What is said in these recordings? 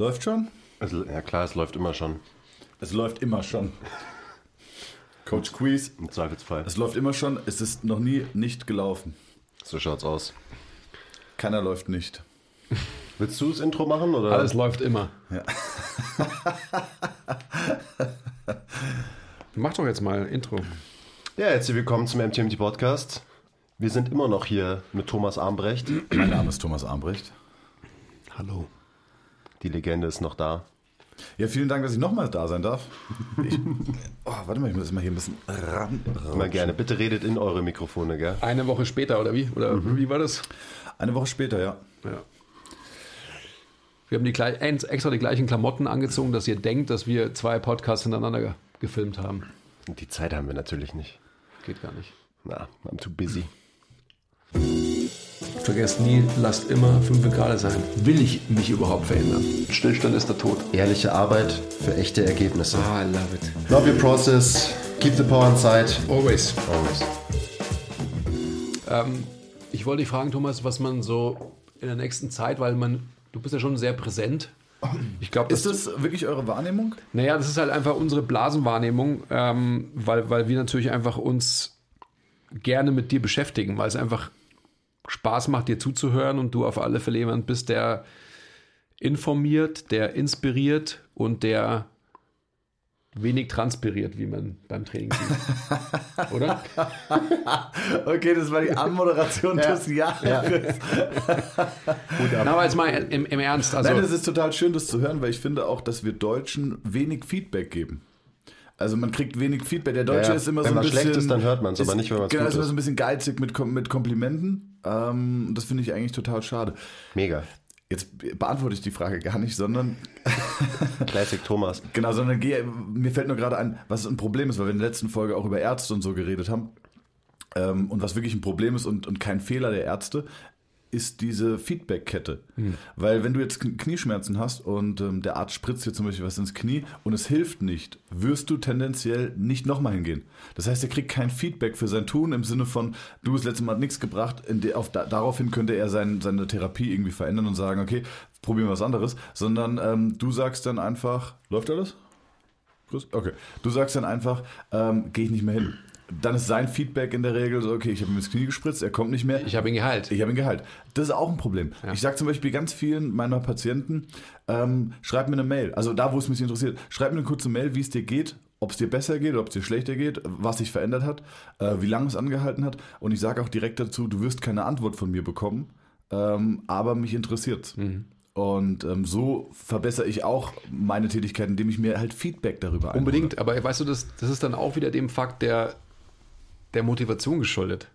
Läuft schon? Also, ja klar, es läuft immer schon. Es läuft immer schon. Coach Quiz. Im Zweifelsfall. Es läuft immer schon. Es ist noch nie nicht gelaufen. So schaut's aus. Keiner läuft nicht. Willst du das Intro machen? Oder? Alles läuft immer. Ja. Mach doch jetzt mal Intro. Ja, herzlich willkommen zum MTMT Podcast. Wir sind immer noch hier mit Thomas Armbrecht. Mein Name ist Thomas Armbrecht. Hallo. Die Legende ist noch da. Ja, vielen Dank, dass ich nochmal da sein darf. Ich, oh, warte mal, ich muss mal hier ein bisschen ran. Immer gerne. Bitte redet in eure Mikrofone, gell? Eine Woche später, oder wie? Oder wie war das? Eine Woche später, ja. Ja. Wir haben die, extra die gleichen Klamotten angezogen, dass ihr denkt, dass wir zwei Podcasts hintereinander ge- gefilmt haben. Die Zeit haben wir natürlich nicht. Geht gar nicht. Na, I'm too busy. Vergesst nie, lasst immer 5 Grad sein. Will ich mich überhaupt verändern? Stillstand ist der Tod. Ehrliche Arbeit für echte Ergebnisse. Ah, I love it. Love your process. Keep the power inside. Always. Always. Ähm, ich wollte dich fragen, Thomas, was man so in der nächsten Zeit, weil man, du bist ja schon sehr präsent. Ich glaube, Ist das wirklich eure Wahrnehmung? Naja, das ist halt einfach unsere Blasenwahrnehmung, ähm, weil, weil wir natürlich einfach uns gerne mit dir beschäftigen, weil es einfach Spaß macht, dir zuzuhören und du auf alle Fälle jemand bist, der informiert, der inspiriert und der wenig transpiriert, wie man beim Training sieht. Oder? Okay, das war die Anmoderation des Jahres. Na, aber jetzt mal im, im Ernst. Also, Nein, es ist total schön, das zu hören, weil ich finde auch, dass wir Deutschen wenig Feedback geben. Also man kriegt wenig Feedback. Der Deutsche Ja, ja. ist immer Wenn so ein man bisschen... schlecht ist, dann hört man's, aber nicht, wenn man's Genau, gut ist immer ist. so ein bisschen geizig mit, mit Komplimenten. Ähm, das finde ich eigentlich total schade. Mega. Jetzt beantworte ich die Frage gar nicht, sondern Classic Thomas. genau, sondern gehe, mir fällt nur gerade ein, was ein Problem ist, weil wir in der letzten Folge auch über Ärzte und so geredet haben. Ähm, und was wirklich ein Problem ist und, und kein Fehler der Ärzte, ist diese Feedback-Kette. Weil wenn du jetzt Kn- Knieschmerzen hast und ähm, der Arzt spritzt dir zum Beispiel was ins Knie und es hilft nicht, wirst du tendenziell nicht nochmal hingehen. Das heißt, er kriegt kein Feedback für sein Tun im Sinne von, du, das letzte Mal hat nichts gebracht, de, auf, da, daraufhin könnte er sein, seine Therapie irgendwie verändern und sagen, okay, probieren wir was anderes, sondern ähm, du sagst dann einfach, läuft alles? Okay. Du sagst dann einfach, ähm, gehe ich nicht mehr hin. Dann ist sein Feedback in der Regel so, okay, ich habe ihm ins Knie gespritzt, er kommt nicht mehr. ich habe ihn geheilt. Ich habe ihn geheilt. Das ist auch ein Problem. Ich sage zum Beispiel ganz vielen meiner Patienten, ähm, schreib mir eine Mail. Also da, wo es mich interessiert, schreib mir eine kurze Mail, wie es dir geht, ob es dir besser geht, ob es dir schlechter geht, was sich verändert hat, äh, wie lange es angehalten hat. Und ich sage auch direkt dazu, du wirst keine Antwort von mir bekommen, ähm, aber mich interessiert Und ähm, so verbessere ich auch meine Tätigkeit, indem ich mir halt Feedback darüber einhole. Unbedingt, aber weißt du, das, das ist dann auch wieder dem Fakt der, der Motivation geschuldet.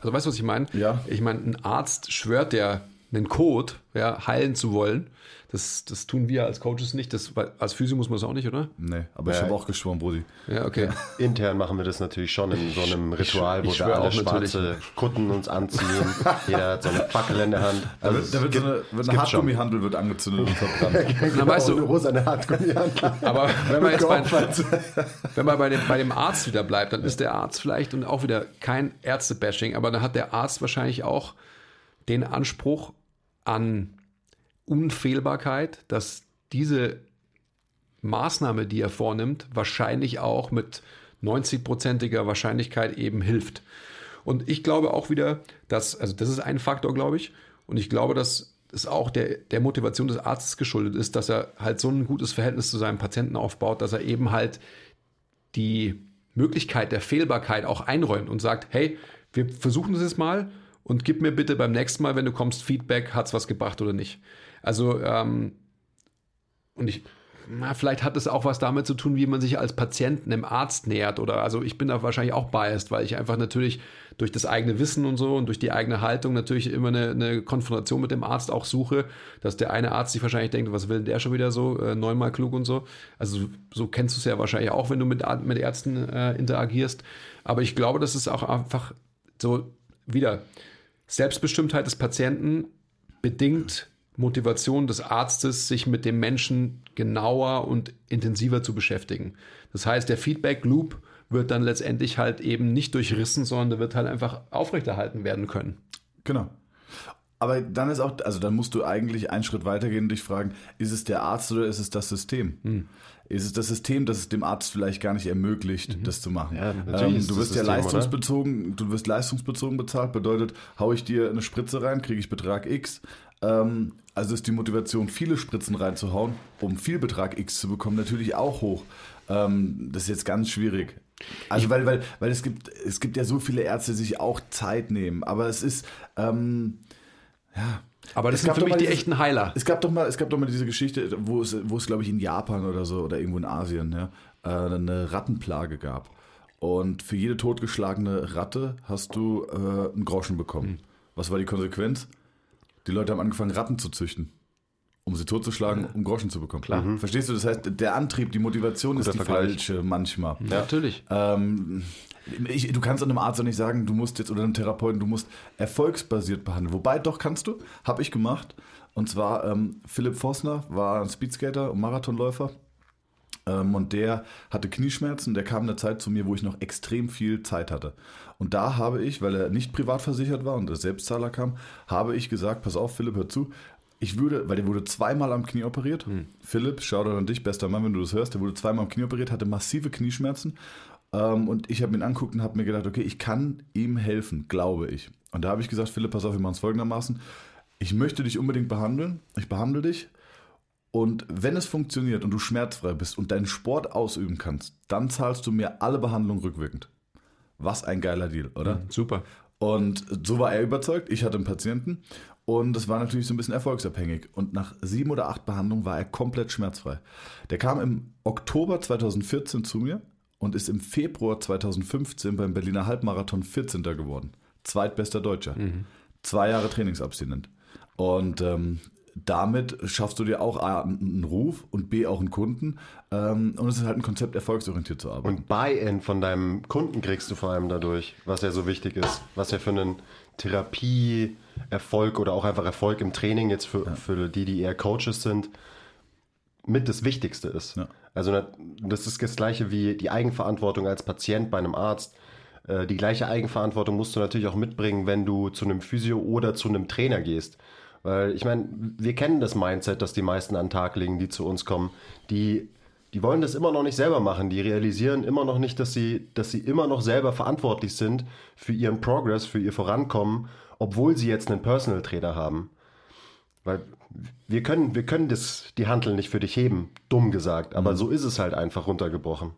Also weißt du, was ich meine? Ja. Ich meine, ein Arzt schwört ja einen Code, ja, heilen zu wollen. Das, das tun wir als Coaches nicht. Das, als Physio muss man das auch nicht, oder? Nee, aber ich Ja. habe auch geschworen, Brudi. Ja, okay. Intern machen wir das natürlich schon in so einem Ritual, wo ich wir schwör alle auch natürlich. schwarze Kutten uns anziehen. Jeder hat so eine Fackel in der Hand. Da Also wird, da es wird so gibt- eine, es wird eine schon. Hartgummihandel wird angezündet und verbrannt. Na, weißt Genau, eine du, rosa Hartgummihandel. aber wenn man jetzt bei, wenn man bei dem, bei dem Arzt wieder bleibt, dann ist der Arzt vielleicht und auch wieder kein Ärzte-Bashing, aber dann hat der Arzt wahrscheinlich auch den Anspruch an Unfehlbarkeit, dass diese Maßnahme, die er vornimmt, wahrscheinlich auch mit 90-prozentiger Wahrscheinlichkeit eben hilft. Und ich glaube auch wieder, dass, also das ist ein Faktor, glaube ich, und ich glaube, dass es auch der, der Motivation des Arztes geschuldet ist, dass er halt so ein gutes Verhältnis zu seinem Patienten aufbaut, dass er eben halt die Möglichkeit der Fehlbarkeit auch einräumt und sagt, hey, wir versuchen das jetzt mal und gib mir bitte beim nächsten Mal, wenn du kommst, Feedback, hat's was gebracht oder nicht. Also, ähm, und ich, na, vielleicht hat es auch was damit zu tun, wie man sich als Patient einem Arzt nähert oder, also ich bin da wahrscheinlich auch biased, weil ich einfach natürlich durch das eigene Wissen und so und durch die eigene Haltung natürlich immer eine, eine Konfrontation mit dem Arzt auch suche, dass der eine Arzt sich wahrscheinlich denkt, was will der schon wieder so, äh, neunmal klug und so. Also so kennst du es ja wahrscheinlich auch, wenn du mit, mit Ärzten äh, interagierst. Aber ich glaube, das ist auch einfach so wieder Selbstbestimmtheit des Patienten bedingt Motivation des Arztes, sich mit dem Menschen genauer und intensiver zu beschäftigen. Das heißt, der Feedback Loop wird dann letztendlich halt eben nicht durchrissen, sondern der wird halt einfach aufrechterhalten werden können. Genau. Aber dann ist auch, also dann musst du eigentlich einen Schritt weitergehen und dich fragen, ist es der Arzt oder ist es das System? Hm. Ist es das System, das es dem Arzt vielleicht gar nicht ermöglicht, das zu machen? Mhm. Ja, natürlich ist du wirst ja System, leistungsbezogen, du wirst leistungsbezogen bezahlt, bedeutet, hau ich dir eine Spritze rein, kriege ich Betrag X. Ähm, also ist die Motivation, viele Spritzen reinzuhauen, um viel Betrag X zu bekommen, natürlich auch hoch. Ähm, das ist jetzt ganz schwierig. Also weil, weil, weil es gibt, es gibt ja so viele Ärzte, die sich auch Zeit nehmen, aber es ist, ähm, ja. Aber das Es sind gab für doch mich die echten Heiler. Es gab doch mal, es gab doch mal diese Geschichte, wo es, wo es glaube ich in Japan oder so oder irgendwo in Asien, ja, äh, eine Rattenplage gab. Und für jede totgeschlagene Ratte hast du äh, einen Groschen bekommen. Hm. Was war die Konsequenz? Die Leute haben angefangen, Ratten zu züchten, um sie totzuschlagen, um Groschen zu bekommen. Klar. Verstehst du? Das heißt, der Antrieb, die Motivation ist die Vergleich. falsche manchmal. Natürlich. Ähm, ich, du kannst einem Arzt auch nicht sagen, du musst jetzt oder einem Therapeuten, du musst erfolgsbasiert behandeln. Wobei, doch kannst du, habe ich gemacht. Und zwar ähm, Philipp Vossner war ein Speedskater und Marathonläufer. Ähm, und der hatte Knieschmerzen. Der kam in eine Zeit zu mir, wo ich noch extrem viel Zeit hatte. Und da habe ich, weil er nicht privat versichert war und der Selbstzahler kam, habe ich gesagt, pass auf, Philipp, hör zu. Ich würde, weil der wurde zweimal am Knie operiert. Philipp, schau an dich, bester Mann, wenn du das hörst. Der wurde zweimal am Knie operiert, hatte massive Knieschmerzen. Ähm, und ich habe ihn anguckt und habe mir gedacht, okay, ich kann ihm helfen, glaube ich. Und da habe ich gesagt, Philipp, pass auf, wir machen es folgendermaßen. Ich möchte dich unbedingt behandeln. Ich behandle dich. Und wenn es funktioniert und du schmerzfrei bist und deinen Sport ausüben kannst, dann zahlst du mir alle Behandlungen rückwirkend. Was ein geiler Deal, oder? Super. Und so war er überzeugt. Ich hatte einen Patienten und das war natürlich so ein bisschen erfolgsabhängig. Und nach sieben oder acht Behandlungen war er komplett schmerzfrei. Der kam im Oktober 2014 zu mir und ist im Februar 2015 beim Berliner Halbmarathon 14. geworden. Zweitbester Deutscher. Zwei Jahre Trainingsabstinent. Und ähm, damit schaffst du dir auch A, einen Ruf und B, auch einen Kunden. Ähm, und es ist halt ein Konzept, erfolgsorientiert zu arbeiten. Und Buy-in von deinem Kunden kriegst du vor allem dadurch, was ja so wichtig ist, was ja für einen Therapie-Erfolg oder auch einfach Erfolg im Training jetzt für, für die, die eher Coaches sind, mit das Wichtigste ist. Ja. Also das ist das gleiche wie die Eigenverantwortung als Patient bei einem Arzt. Äh, Die gleiche Eigenverantwortung musst du natürlich auch mitbringen, wenn du zu einem Physio oder zu einem Trainer gehst. Weil ich meine, wir kennen das Mindset, das die meisten an den Tag legen, die zu uns kommen. Die, die wollen das immer noch nicht selber machen. Die realisieren immer noch nicht, dass sie, dass sie immer noch selber verantwortlich sind für ihren Progress, für ihr Vorankommen, obwohl sie jetzt einen Personal Trainer haben. Weil wir können, wir können das, die Hantel nicht für dich heben, dumm gesagt. Aber so ist es halt einfach runtergebrochen.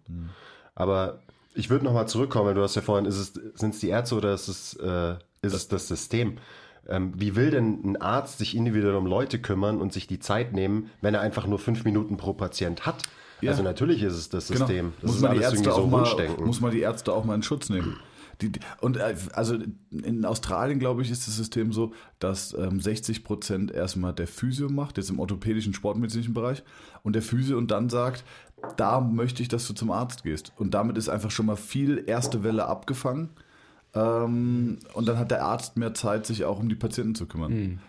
Aber ich würde nochmal zurückkommen, du hast ja vorhin, sind es die Ärzte oder ist es, äh, ist es das System? Ähm, wie will denn ein Arzt sich individuell um Leute kümmern und sich die Zeit nehmen, wenn er einfach nur fünf Minuten pro Patient hat? Ja. Also natürlich ist es das System. Genau. Das muss, ist man die alles Ärzte irgendwie so auch mal, Wunschdenken. muss man die Ärzte auch mal in Schutz nehmen. Die, die, und äh, also in Australien, glaube ich, ist das System so, dass ähm, 60 Prozent erstmal der Physio macht, jetzt im orthopädischen, sportmedizinischen Bereich, und der Physio und dann sagt, da möchte ich, dass du zum Arzt gehst. Und damit ist einfach schon mal viel erste Welle abgefangen. Ähm, und dann hat der Arzt mehr Zeit, sich auch um die Patienten zu kümmern.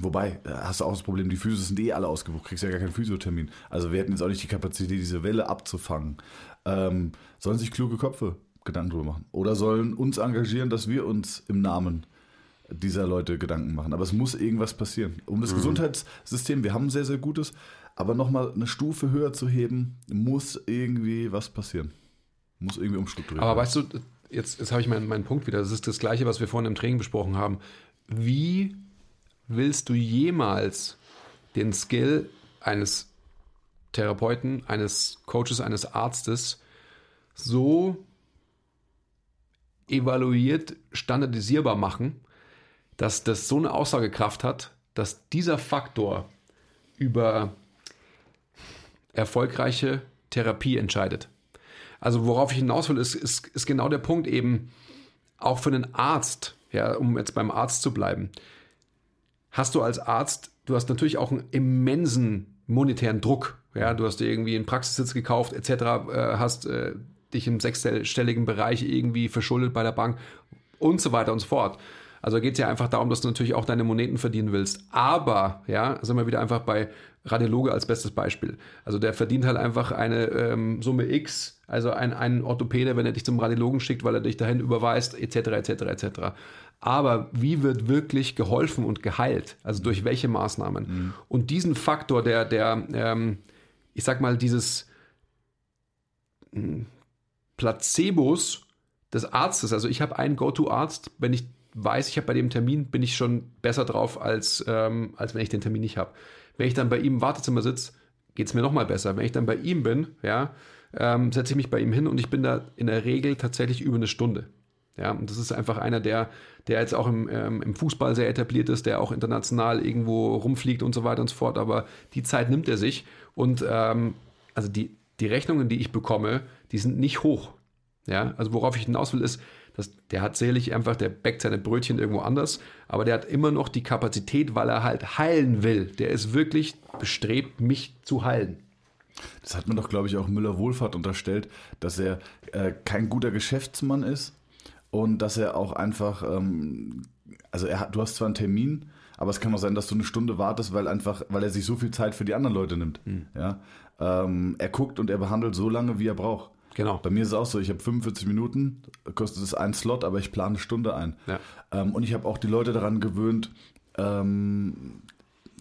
Wobei, da hast du auch das Problem, die Physios sind eh alle ausgebucht, kriegst ja gar keinen Physiothermin. Also wir hätten jetzt auch nicht die Kapazität, diese Welle abzufangen. Ähm, sollen sich kluge Köpfe Gedanken drüber machen. Oder sollen uns engagieren, dass wir uns im Namen dieser Leute Gedanken machen. Aber es muss irgendwas passieren. Um das Gesundheitssystem, wir haben ein sehr, sehr gutes, aber nochmal eine Stufe höher zu heben, muss irgendwie was passieren. Muss irgendwie umstrukturiert Aber werden. weißt du, jetzt, jetzt habe ich meinen, meinen Punkt wieder. Das ist das Gleiche, was wir vorhin im Training besprochen haben. Wie willst du jemals den Skill eines Therapeuten, eines Coaches, eines Arztes so evaluiert, standardisierbar machen, dass das so eine Aussagekraft hat, dass dieser Faktor über erfolgreiche Therapie entscheidet. Also worauf ich hinaus will, ist, ist, ist genau der Punkt eben, auch für einen Arzt, ja, um jetzt beim Arzt zu bleiben, hast du als Arzt, du hast natürlich auch einen immensen monetären Druck. Ja, du hast dir irgendwie einen Praxissitz gekauft, etc., äh, hast äh, dich im sechsstelligen Bereich irgendwie verschuldet bei der Bank und so weiter und so fort. Also geht es ja einfach darum, dass du natürlich auch deine Moneten verdienen willst. Aber, ja, sind wir wieder einfach bei Radiologe als bestes Beispiel. Also der verdient halt einfach eine ähm, Summe X, also ein, ein Orthopäde, wenn er dich zum Radiologen schickt, weil er dich dahin überweist, etc., etc., etc. Aber wie wird wirklich geholfen und geheilt? Also durch welche Maßnahmen? Mhm. Und diesen Faktor, der, der ähm, ich sag mal, dieses hm, Placebos des Arztes, also ich habe einen Go-To-Arzt, wenn ich weiß, ich habe bei dem Termin, bin ich schon besser drauf, als, ähm, als wenn ich den Termin nicht habe. Wenn ich dann bei ihm im Wartezimmer sitze, geht es mir nochmal besser. Wenn ich dann bei ihm bin, ja, ähm, setze ich mich bei ihm hin und ich bin da in der Regel tatsächlich über eine Stunde. Ja, und das ist einfach einer, der, der jetzt auch im, ähm, im Fußball sehr etabliert ist, der auch international irgendwo rumfliegt und so weiter und so fort. Aber die Zeit nimmt er sich. Und ähm, also die, die Rechnungen, die ich bekomme, die sind nicht hoch. Ja, also worauf ich hinaus will, ist, dass der hat sicherlich einfach, der backt seine Brötchen irgendwo anders, aber der hat immer noch die Kapazität, weil er halt heilen will. Der ist wirklich bestrebt, mich zu heilen. Das hat man doch, glaube ich, auch Müller Wohlfahrt unterstellt, dass er äh, kein guter Geschäftsmann ist und dass er auch einfach, ähm, also er hat, du hast zwar einen Termin, aber es kann auch sein, dass du eine Stunde wartest, weil einfach, weil er sich so viel Zeit für die anderen Leute nimmt. Mhm. Ja, ähm, er guckt und er behandelt so lange, wie er braucht. Genau. Bei mir ist es auch so, ich habe 45 Minuten, kostet es einen Slot, aber ich plane eine Stunde ein. Ja. Ähm, und ich habe auch die Leute daran gewöhnt, ähm,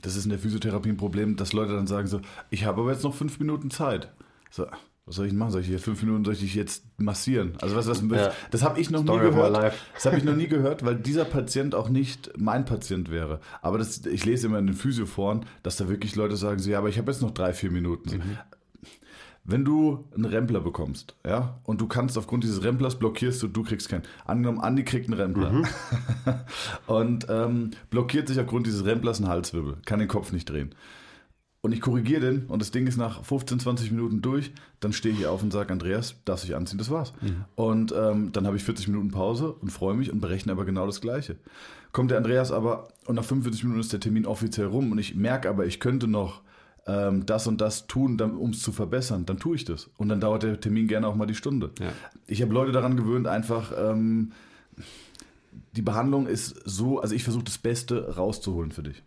das ist in der Physiotherapie ein Problem, dass Leute dann sagen so, ich habe aber jetzt noch fünf Minuten Zeit. So, was soll ich machen? Soll ich hier fünf Minuten soll ich dich jetzt massieren? Also was, was ja. das habe ich noch Story nie gehört. Das habe ich noch nie gehört, weil dieser Patient auch nicht mein Patient wäre. Aber das, ich lese immer in den Physioforen, dass da wirklich Leute sagen so, ja, aber ich habe jetzt noch drei, vier Minuten. Mhm. Wenn du einen Rempler bekommst, ja, und du kannst aufgrund dieses Remplers blockierst du, du kriegst keinen. Angenommen, Andi kriegt einen Rempler mhm. und ähm, blockiert sich aufgrund dieses Remplers einen Halswirbel, kann den Kopf nicht drehen. Und ich korrigiere den und das Ding ist nach 15, 20 Minuten durch, dann stehe ich auf und sage, Andreas, darfst dich anziehen, das war's. Mhm. Und ähm, dann habe ich 40 Minuten Pause und freue mich und berechne aber genau das Gleiche. Kommt der Andreas aber und nach 45 Minuten ist der Termin offiziell rum und ich merke aber, ich könnte noch ähm, das und das tun, um es zu verbessern, dann tue ich das. Und dann dauert der Termin gerne auch mal die Stunde. Ja. Ich habe Leute daran gewöhnt, einfach ähm, die Behandlung ist so, also ich versuche das Beste rauszuholen für dich.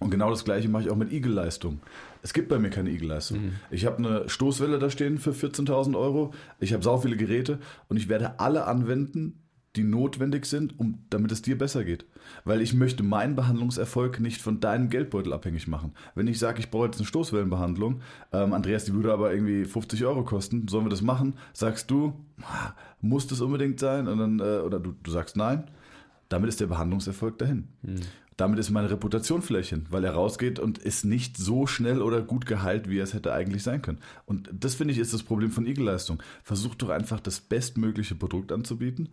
Und genau das gleiche mache ich auch mit Igel-Leistung. Es gibt bei mir keine Igel-Leistung. Mhm. Ich habe eine Stoßwelle da stehen für 14.000 Euro. Ich habe sau viele Geräte und ich werde alle anwenden, die notwendig sind, um, damit es dir besser geht. Weil ich möchte meinen Behandlungserfolg nicht von deinem Geldbeutel abhängig machen. Wenn ich sage, ich brauche jetzt eine Stoßwellenbehandlung, ähm, Andreas, die würde aber irgendwie 50 Euro kosten, sollen wir das machen? Sagst du, muss das unbedingt sein? Und dann, äh, oder du, du sagst nein, damit ist der Behandlungserfolg dahin. Mhm. Damit ist meine Reputation vielleicht hin, weil er rausgeht und ist nicht so schnell oder gut geheilt, wie er es hätte eigentlich sein können. Und das finde ich ist das Problem von Igel-Leistung. Versuch doch einfach das bestmögliche Produkt anzubieten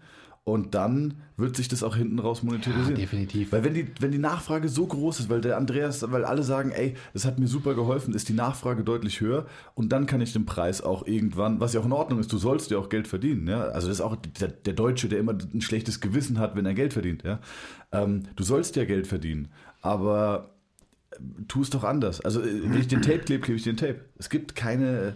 und dann wird sich das auch hinten raus monetarisieren. Ja, definitiv. Weil wenn die, wenn die Nachfrage so groß ist, weil der Andreas, weil alle sagen, ey, das hat mir super geholfen, ist die Nachfrage deutlich höher und dann kann ich den Preis auch irgendwann, was ja auch in Ordnung ist, du sollst ja auch Geld verdienen. Ja? Also das ist auch der, der Deutsche, der immer ein schlechtes Gewissen hat, wenn er Geld verdient. Ja? Ähm, du sollst ja Geld verdienen, aber äh, tu es doch anders. Also äh, wenn ich den Tape klebe, klebe ich den Tape. Es gibt keine...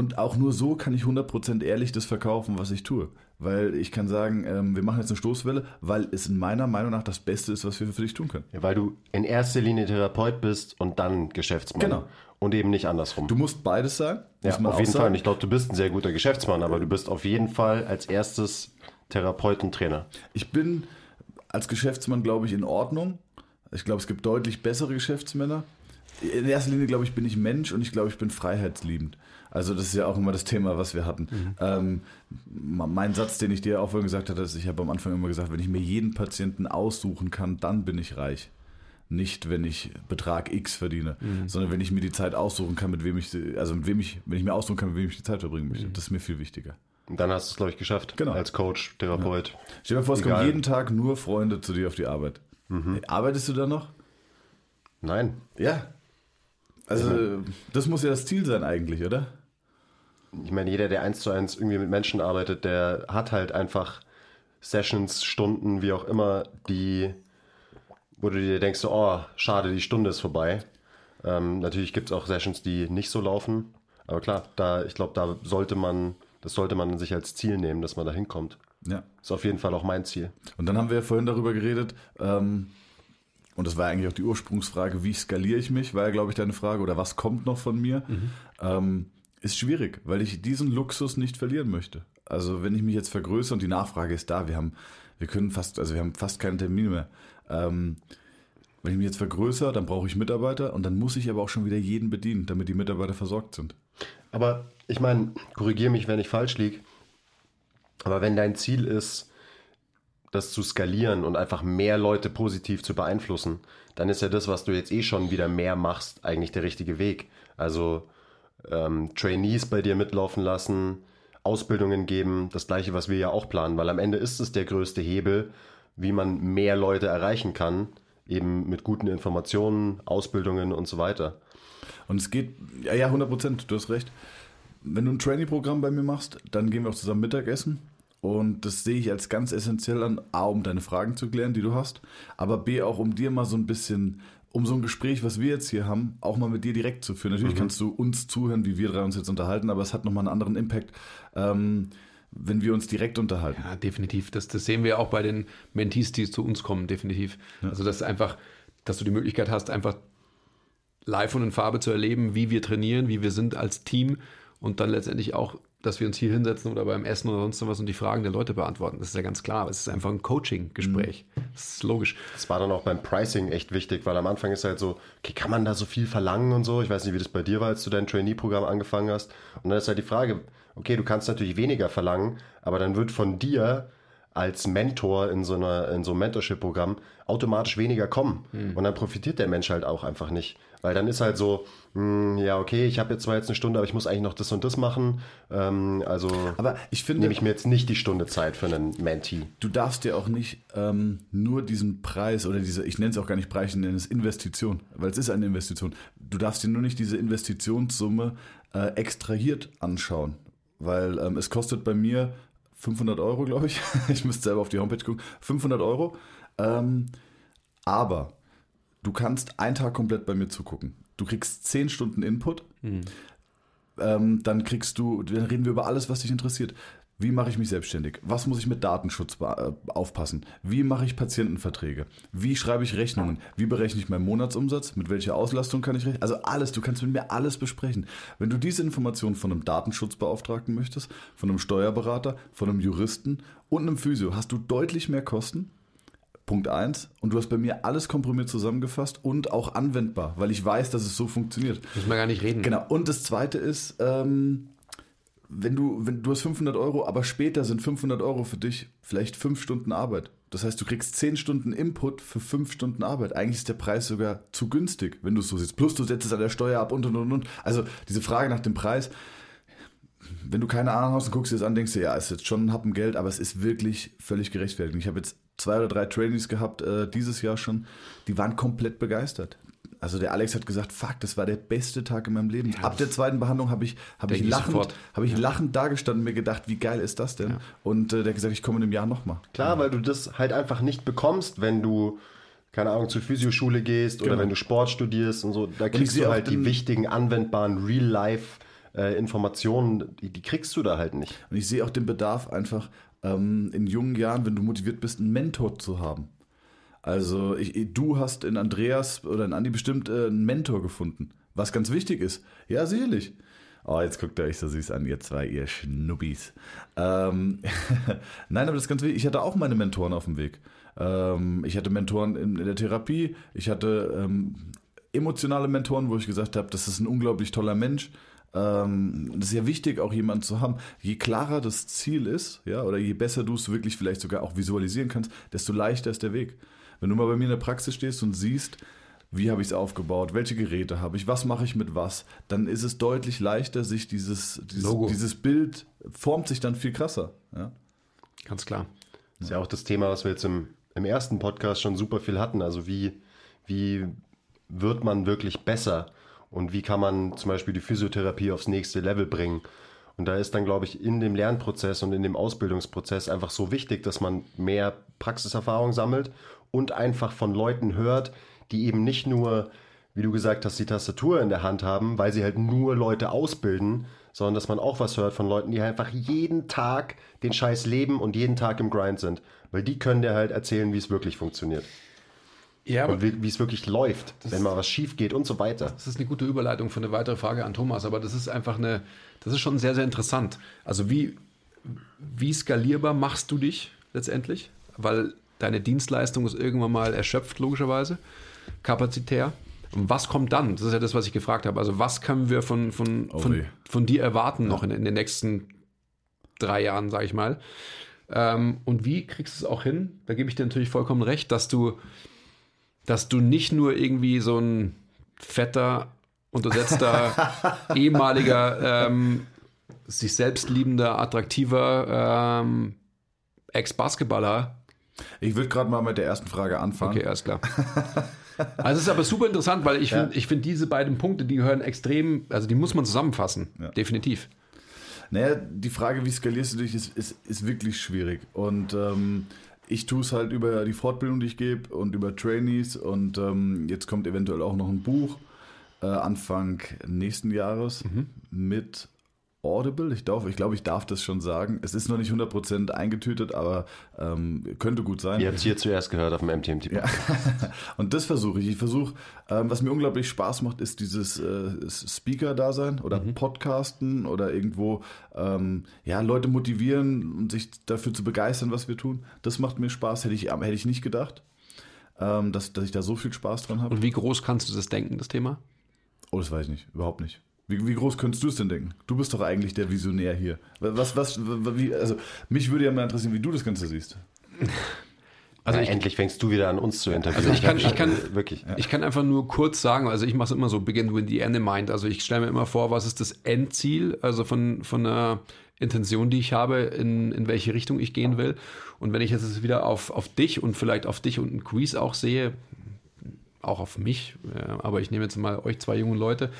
Und auch nur so kann ich 100% ehrlich das verkaufen, was ich tue weil ich kann sagen, ähm, wir machen jetzt eine Stoßwelle, weil es in meiner Meinung nach das Beste ist, was wir für dich tun können. Ja, weil du in erster Linie Therapeut bist und dann Geschäftsmann. Genau. Und eben nicht andersrum. Du musst beides sein. Ja, auf jeden sagen. Fall. ich glaube, du bist ein sehr guter Geschäftsmann, aber du bist auf jeden Fall als erstes Therapeut und Trainer. Ich bin als Geschäftsmann, glaube ich, in Ordnung. Ich glaube, es gibt deutlich bessere Geschäftsmänner. In erster Linie, glaube ich, bin ich Mensch und ich glaube, ich bin freiheitsliebend. Also das ist ja auch immer das Thema, was wir hatten. Mhm. Ähm, mein Satz, den ich dir auch vorhin gesagt hatte, ist, ich habe am Anfang immer gesagt, wenn ich mir jeden Patienten aussuchen kann, dann bin ich reich. Nicht, wenn ich Betrag X verdiene, mhm. sondern wenn ich mir die Zeit aussuchen kann, mit wem ich, also mit wem ich, wenn ich mir aussuchen kann, mit wem ich die Zeit verbringen möchte. Mhm. Das ist mir viel wichtiger. Und dann hast du es, glaube ich, geschafft. Genau. Als Coach, Therapeut. Ja. Stell dir vor, es Egal. kommen jeden Tag nur Freunde zu dir auf die Arbeit. Mhm. Arbeitest du da noch? Nein. Ja. Also, das muss ja das Ziel sein eigentlich, oder? Ich meine, jeder, der eins zu eins irgendwie mit Menschen arbeitet, der hat halt einfach Sessions, Stunden, wie auch immer, die, wo du dir denkst, oh, schade, die Stunde ist vorbei. Ähm, natürlich gibt es auch Sessions, die nicht so laufen. Aber klar, da, ich glaube, da sollte man, das sollte man sich als Ziel nehmen, dass man da hinkommt. Ja. Ist auf jeden Fall auch mein Ziel. Und dann haben wir vorhin darüber geredet, ähm, und das war eigentlich auch die Ursprungsfrage, wie skaliere ich mich, war ja, glaube ich, deine Frage, oder was kommt noch von mir, Mhm. ähm, ist schwierig, weil ich diesen Luxus nicht verlieren möchte. Also wenn ich mich jetzt vergrößere und die Nachfrage ist da, wir haben, wir können fast, also wir haben fast keine Termine mehr. Ähm, wenn ich mich jetzt vergrößere, dann brauche ich Mitarbeiter und dann muss ich aber auch schon wieder jeden bedienen, damit die Mitarbeiter versorgt sind. Aber ich meine, korrigiere mich, wenn ich falsch liege. Aber wenn dein Ziel ist, das zu skalieren und einfach mehr Leute positiv zu beeinflussen, dann ist ja das, was du jetzt eh schon wieder mehr machst, eigentlich der richtige Weg. Also ähm, Trainees bei dir mitlaufen lassen, Ausbildungen geben, das gleiche, was wir ja auch planen, weil am Ende ist es der größte Hebel, wie man mehr Leute erreichen kann, eben mit guten Informationen, Ausbildungen und so weiter. Und es geht, ja, ja, 100 Prozent, du hast recht. Wenn du ein Trainee-Programm bei mir machst, dann gehen wir auch zusammen Mittagessen. Und das sehe ich als ganz essentiell an, A, um deine Fragen zu klären, die du hast, aber B, auch um dir mal so ein bisschen, um so ein Gespräch, was wir jetzt hier haben, auch mal mit dir direkt zu führen. Natürlich kannst du uns zuhören, wie wir drei uns jetzt unterhalten, aber es hat nochmal einen anderen Impact, ähm, wenn wir uns direkt unterhalten. Ja, definitiv. Das, das sehen wir auch bei den Mentees, die zu uns kommen, definitiv. Also das ist einfach, dass du die Möglichkeit hast, einfach live und in Farbe zu erleben, wie wir trainieren, wie wir sind als Team und dann letztendlich auch, dass wir uns hier hinsetzen oder beim Essen oder sonst was und die Fragen der Leute beantworten. Das ist ja ganz klar. Es ist einfach ein Coaching-Gespräch. Das ist logisch. Das war dann auch beim Pricing echt wichtig, weil am Anfang ist halt so, okay, kann man da so viel verlangen und so? Ich weiß nicht, wie das bei dir war, als du dein Trainee-Programm angefangen hast. Und dann ist halt die Frage, okay, du kannst natürlich weniger verlangen, aber dann wird von dir als Mentor in so, einer, in so einem Mentorship-Programm automatisch weniger kommen. Und dann profitiert der Mensch halt auch einfach nicht. Weil dann ist halt so, hm, ja, okay, ich habe jetzt zwar jetzt eine Stunde, aber ich muss eigentlich noch das und das machen. Ähm, also Aber ich finde, nehme ich mir jetzt nicht die Stunde Zeit für einen Mentee. du darfst dir auch nicht ähm, nur diesen Preis oder diese, ich nenne es auch gar nicht Preis, ich nenne es Investition, weil es ist eine Investition. Du darfst dir nur nicht diese Investitionssumme äh, extrahiert anschauen, weil ähm, es kostet bei mir 500 Euro, glaube ich. ich müsste selber auf die Homepage gucken. 500 Euro. Ähm, aber du kannst einen Tag komplett bei mir zugucken. Du kriegst 10 Stunden Input. Ähm, dann kriegst du, dann reden wir über alles, was dich interessiert. Wie mache ich mich selbstständig? Was muss ich mit Datenschutz äh, aufpassen? Wie mache ich Patientenverträge? Wie schreibe ich Rechnungen? Wie berechne ich meinen Monatsumsatz? Mit welcher Auslastung kann ich rechnen? Also alles, du kannst mit mir alles besprechen. Wenn du diese Informationen von einem Datenschutzbeauftragten möchtest, von einem Steuerberater, von einem Juristen und einem Physio, hast du deutlich mehr Kosten. Punkt eins. Und du hast bei mir alles komprimiert zusammengefasst und auch anwendbar, weil ich weiß, dass es so funktioniert. Müssen wir gar nicht reden. Genau. Und das zweite ist, ähm, wenn du, wenn du hast 500 Euro, aber später sind 500 Euro für dich vielleicht fünf Stunden Arbeit. Das heißt, du kriegst 10 Stunden Input für fünf Stunden Arbeit. Eigentlich ist der Preis sogar zu günstig, wenn du es so siehst. Plus du setzt es an der Steuer ab und und und und. Also diese Frage nach dem Preis, wenn du keine Ahnung hast und guckst dir das an, denkst du, ja, ist jetzt schon ein Happen Geld, aber es ist wirklich völlig gerechtfertigt. Ich habe jetzt zwei oder drei Trainees gehabt, äh, dieses Jahr schon, die waren komplett begeistert. Also der Alex hat gesagt, fuck, das war der beste Tag in meinem Leben. Ab der zweiten Behandlung habe ich, hab ich, lachend, hab ich lachend dagestanden und mir gedacht, wie geil ist das denn? Und äh, der hat gesagt, ich komme in einem Jahr nochmal. Klar, weil du das halt einfach nicht bekommst, wenn du, keine Ahnung, zur Physioschule gehst oder Genau. wenn du Sport studierst und so. Da kriegst du halt die wichtigen, anwendbaren Real-Life-Informationen, die, die kriegst du da halt nicht. Und ich sehe auch den Bedarf einfach ähm, in jungen Jahren, wenn du motiviert bist, einen Mentor zu haben. Also ich, du hast in Andreas oder in Andi bestimmt äh, einen Mentor gefunden, was ganz wichtig ist. Ja, sicherlich. Oh, jetzt guckt ihr euch so süß an, ihr zwei, ihr Schnubbis. Ähm, Nein, aber das ist ganz wichtig. Ich hatte auch meine Mentoren auf dem Weg. Ähm, ich hatte Mentoren in, in der Therapie. Ich hatte ähm, emotionale Mentoren, wo ich gesagt habe, das ist ein unglaublich toller Mensch. Ähm, das ist ja wichtig, auch jemanden zu haben. Je klarer das Ziel ist, ja, oder je besser du es wirklich vielleicht sogar auch visualisieren kannst, desto leichter ist der Weg. Wenn du mal bei mir in der Praxis stehst und siehst, wie habe ich es aufgebaut, welche Geräte habe ich, was mache ich mit was, dann ist es deutlich leichter, sich dieses, dieses, Logo. dieses Bild formt sich dann viel krasser. Ja? Ganz klar. Das ist ja auch das Thema, was wir jetzt im, im ersten Podcast schon super viel hatten. Also wie, wie wird man wirklich besser und wie kann man zum Beispiel die Physiotherapie aufs nächste Level bringen. Und da ist dann, glaube ich, in dem Lernprozess und in dem Ausbildungsprozess einfach so wichtig, dass man mehr Praxiserfahrung sammelt und einfach von Leuten hört, die eben nicht nur, wie du gesagt hast, die Tastatur in der Hand haben, weil sie halt nur Leute ausbilden, sondern dass man auch was hört von Leuten, die halt einfach jeden Tag den Scheiß leben und jeden Tag im Grind sind. Weil die können dir halt erzählen, wie es wirklich funktioniert. Ja, und wie, es wirklich läuft, wenn mal was schief geht und so weiter. Das ist eine gute Überleitung für eine weitere Frage an Thomas, aber das ist einfach eine, das ist schon sehr, sehr interessant. Also wie, wie skalierbar machst du dich letztendlich? Weil deine Dienstleistung ist irgendwann mal erschöpft, logischerweise, kapazitär. Und was kommt dann? Das ist ja das, was ich gefragt habe. Also was können wir von, von, Oh von, von dir erwarten noch in, in den nächsten drei Jahren, sage ich mal? Ähm, und wie kriegst du es auch hin? Da gebe ich dir natürlich vollkommen recht, dass du, dass du nicht nur irgendwie so ein fetter, untersetzter, ehemaliger, ähm, sich selbst liebender, attraktiver ähm, Ex-Basketballer. Ich würde gerade mal mit der ersten Frage anfangen. Okay, alles klar. Also es ist aber super interessant, weil ich finde, ich finde diese beiden Punkte, die gehören extrem, also die muss man zusammenfassen, definitiv. Naja, die Frage, wie skalierst du dich, ist, ist, ist wirklich schwierig. Und ähm, ich tue es halt über die Fortbildung, die ich gebe und über Trainees. Und ähm, jetzt kommt eventuell auch noch ein Buch äh, Anfang nächsten Jahres mit Audible. Ich darf, ich glaube, ich darf das schon sagen. Es ist noch nicht 100% eingetütet, aber ähm, könnte gut sein. Ihr habt es hier zuerst gehört auf dem MTMT. Ja. Und das versuche ich. Ich versuche, ähm, was mir unglaublich Spaß macht, ist dieses äh, Speaker-Dasein oder Podcasten oder irgendwo ähm, ja, Leute motivieren und sich dafür zu begeistern, was wir tun. Das macht mir Spaß, hätte ich, hätte ich nicht gedacht, ähm, dass, dass ich da so viel Spaß dran habe. Und wie groß kannst du das denken, das Thema? Oh, das weiß ich nicht, überhaupt nicht. Wie, wie groß könntest du es denn denken? Du bist doch eigentlich der Visionär hier. Was, was, wie, also, mich würde ja mal interessieren, wie du das Ganze siehst. Also ja, ich- endlich fängst du wieder an uns zu interviewen. Also ich kann, ich kann, wirklich. ich kann einfach nur kurz sagen, also ich mache es immer so, begin with the end in mind. Also ich stelle mir immer vor, was ist das Endziel, also von, von einer Intention, die ich habe, in, in welche Richtung ich gehen will. Und wenn ich jetzt wieder auf, auf dich und vielleicht auf dich und einen Quiz auch sehe, auch auf mich, äh, aber ich nehme jetzt mal euch zwei jungen Leute,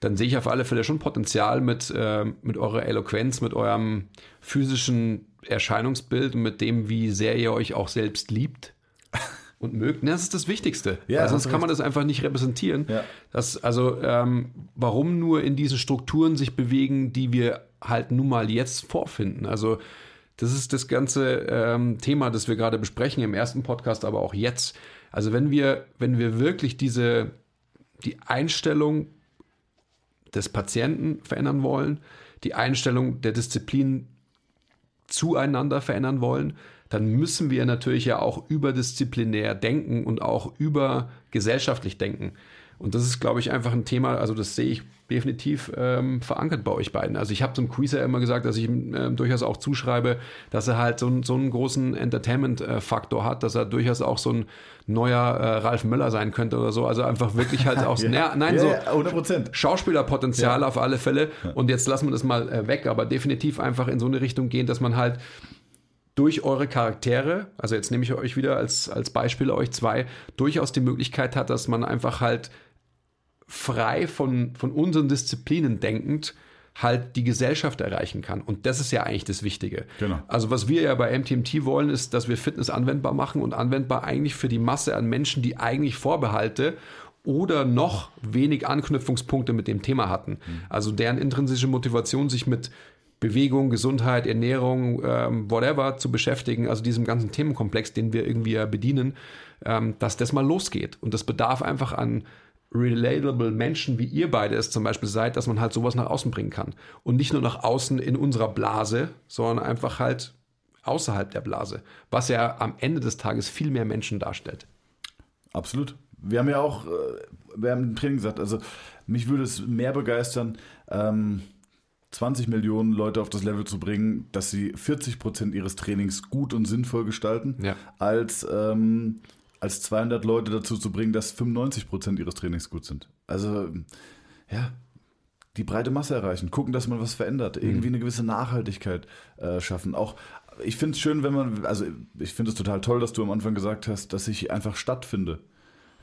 dann sehe ich auf alle Fälle schon Potenzial mit, äh, mit eurer Eloquenz, mit eurem physischen Erscheinungsbild und mit dem, wie sehr ihr euch auch selbst liebt und mögt. Ne, Das ist das Wichtigste. Ja, Weil sonst kann man das einfach nicht repräsentieren. Ja. Das, also, ähm, warum nur in diesen Strukturen sich bewegen, die wir halt nun mal jetzt vorfinden? Also, das ist das ganze ähm, Thema, das wir gerade besprechen im ersten Podcast, aber auch jetzt. Also, wenn wir, wenn wir wirklich diese, die Einstellung des Patienten verändern wollen, die Einstellung der Disziplin zueinander verändern wollen, dann müssen wir natürlich ja auch überdisziplinär denken und auch übergesellschaftlich denken. Und das ist, glaube ich, einfach ein Thema, also das sehe ich definitiv ähm, verankert bei euch beiden. Also ich habe zum ja immer gesagt, dass ich ihm ähm, durchaus auch zuschreibe, dass er halt so, einen- so einen großen Entertainment-Faktor hat, dass er durchaus auch so ein neuer äh, Ralf Möller sein könnte oder so. Also einfach wirklich halt auch, ja. nein, ja, so, ja, 100 Prozent. Schauspielerpotenzial auf alle Fälle. Und jetzt lassen wir das mal äh, weg, aber definitiv einfach in so eine Richtung gehen, dass man halt durch eure Charaktere, also jetzt nehme ich euch wieder als, als Beispiel, euch zwei, durchaus die Möglichkeit hat, dass man einfach halt frei von, von unseren Disziplinen denkend halt die Gesellschaft erreichen kann. Und das ist ja eigentlich das Wichtige. Genau. Also was wir ja bei MTMT wollen, ist, dass wir Fitness anwendbar machen und anwendbar eigentlich für die Masse an Menschen, die eigentlich Vorbehalte oder noch wenig Anknüpfungspunkte mit dem Thema hatten. Also deren intrinsische Motivation, sich mit Bewegung, Gesundheit, Ernährung, ähm, whatever zu beschäftigen, also diesem ganzen Themenkomplex, den wir irgendwie ja bedienen, ähm, dass das mal losgeht. Und das bedarf einfach an relatable Menschen, wie ihr beide es zum Beispiel seid, dass man halt sowas nach außen bringen kann. Und nicht nur nach außen in unserer Blase, sondern einfach halt außerhalb der Blase, was ja am Ende des Tages viel mehr Menschen darstellt. Absolut. Wir haben ja auch, äh, wir haben im Training gesagt, also mich würde es mehr begeistern, ähm, 20 Millionen Leute auf das Level zu bringen, dass sie 40 Prozent ihres Trainings gut und sinnvoll gestalten, Ja. als, ähm, als 200 Leute dazu zu bringen, dass 95 Prozent ihres Trainings gut sind. Also, ja, die breite Masse erreichen, gucken, dass man was verändert, irgendwie eine gewisse Nachhaltigkeit äh, schaffen. Auch ich finde es schön, wenn man, also ich finde es total toll, dass du am Anfang gesagt hast, dass ich einfach stattfinde.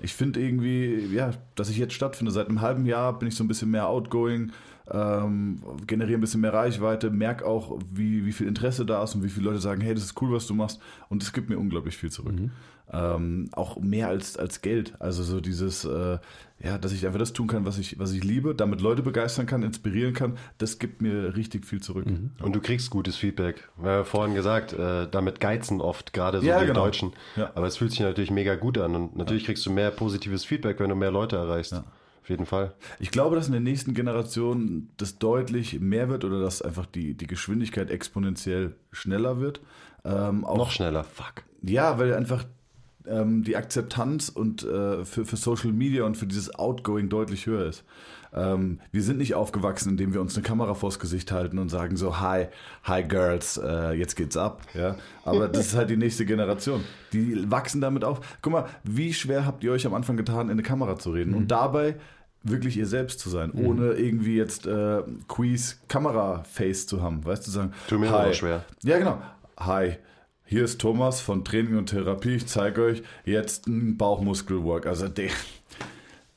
Ich finde irgendwie, ja, dass ich jetzt stattfinde. Seit einem halben Jahr bin ich so ein bisschen mehr outgoing, ähm, generiere ein bisschen mehr Reichweite, merke auch, wie, wie viel Interesse da ist und wie viele Leute sagen, hey, das ist cool, was du machst. Und es gibt mir unglaublich viel zurück. Mhm. Ähm, auch mehr als, als Geld. Also so dieses, äh, ja, dass ich einfach das tun kann, was ich, was ich liebe, damit Leute begeistern kann, inspirieren kann, das gibt mir richtig viel zurück. Mhm. Und du kriegst gutes Feedback. Wir haben vorhin gesagt, äh, damit geizen oft, gerade so Ja, die genau. Deutschen. Ja. Aber es fühlt sich natürlich mega gut an und natürlich kriegst du mehr positives Feedback, wenn du mehr Leute erreichst. Auf jeden Fall. Ich glaube, dass in der nächsten Generation das deutlich mehr wird oder dass einfach die, die Geschwindigkeit exponentiell schneller wird. Ähm, auch, Noch schneller. Fuck. Ja, weil einfach ähm, die Akzeptanz und äh, für, für Social Media und für dieses Outgoing deutlich höher ist. Ähm, wir sind nicht aufgewachsen, indem wir uns eine Kamera vors Gesicht halten und sagen so, hi, hi Girls, äh, jetzt geht's ab. Ja? Aber das ist halt die nächste Generation. Die wachsen damit auf. Guck mal, wie schwer habt ihr euch am Anfang getan, in eine Kamera zu reden und dabei wirklich ihr selbst zu sein, ohne irgendwie jetzt äh, Quiz Kamera-Face zu haben, weißt du, sagen, Tut mir hi. schwer. Ja, genau. Hi, hier ist Thomas von Training und Therapie. Ich zeige euch jetzt einen Bauchmuskelwork. Also der.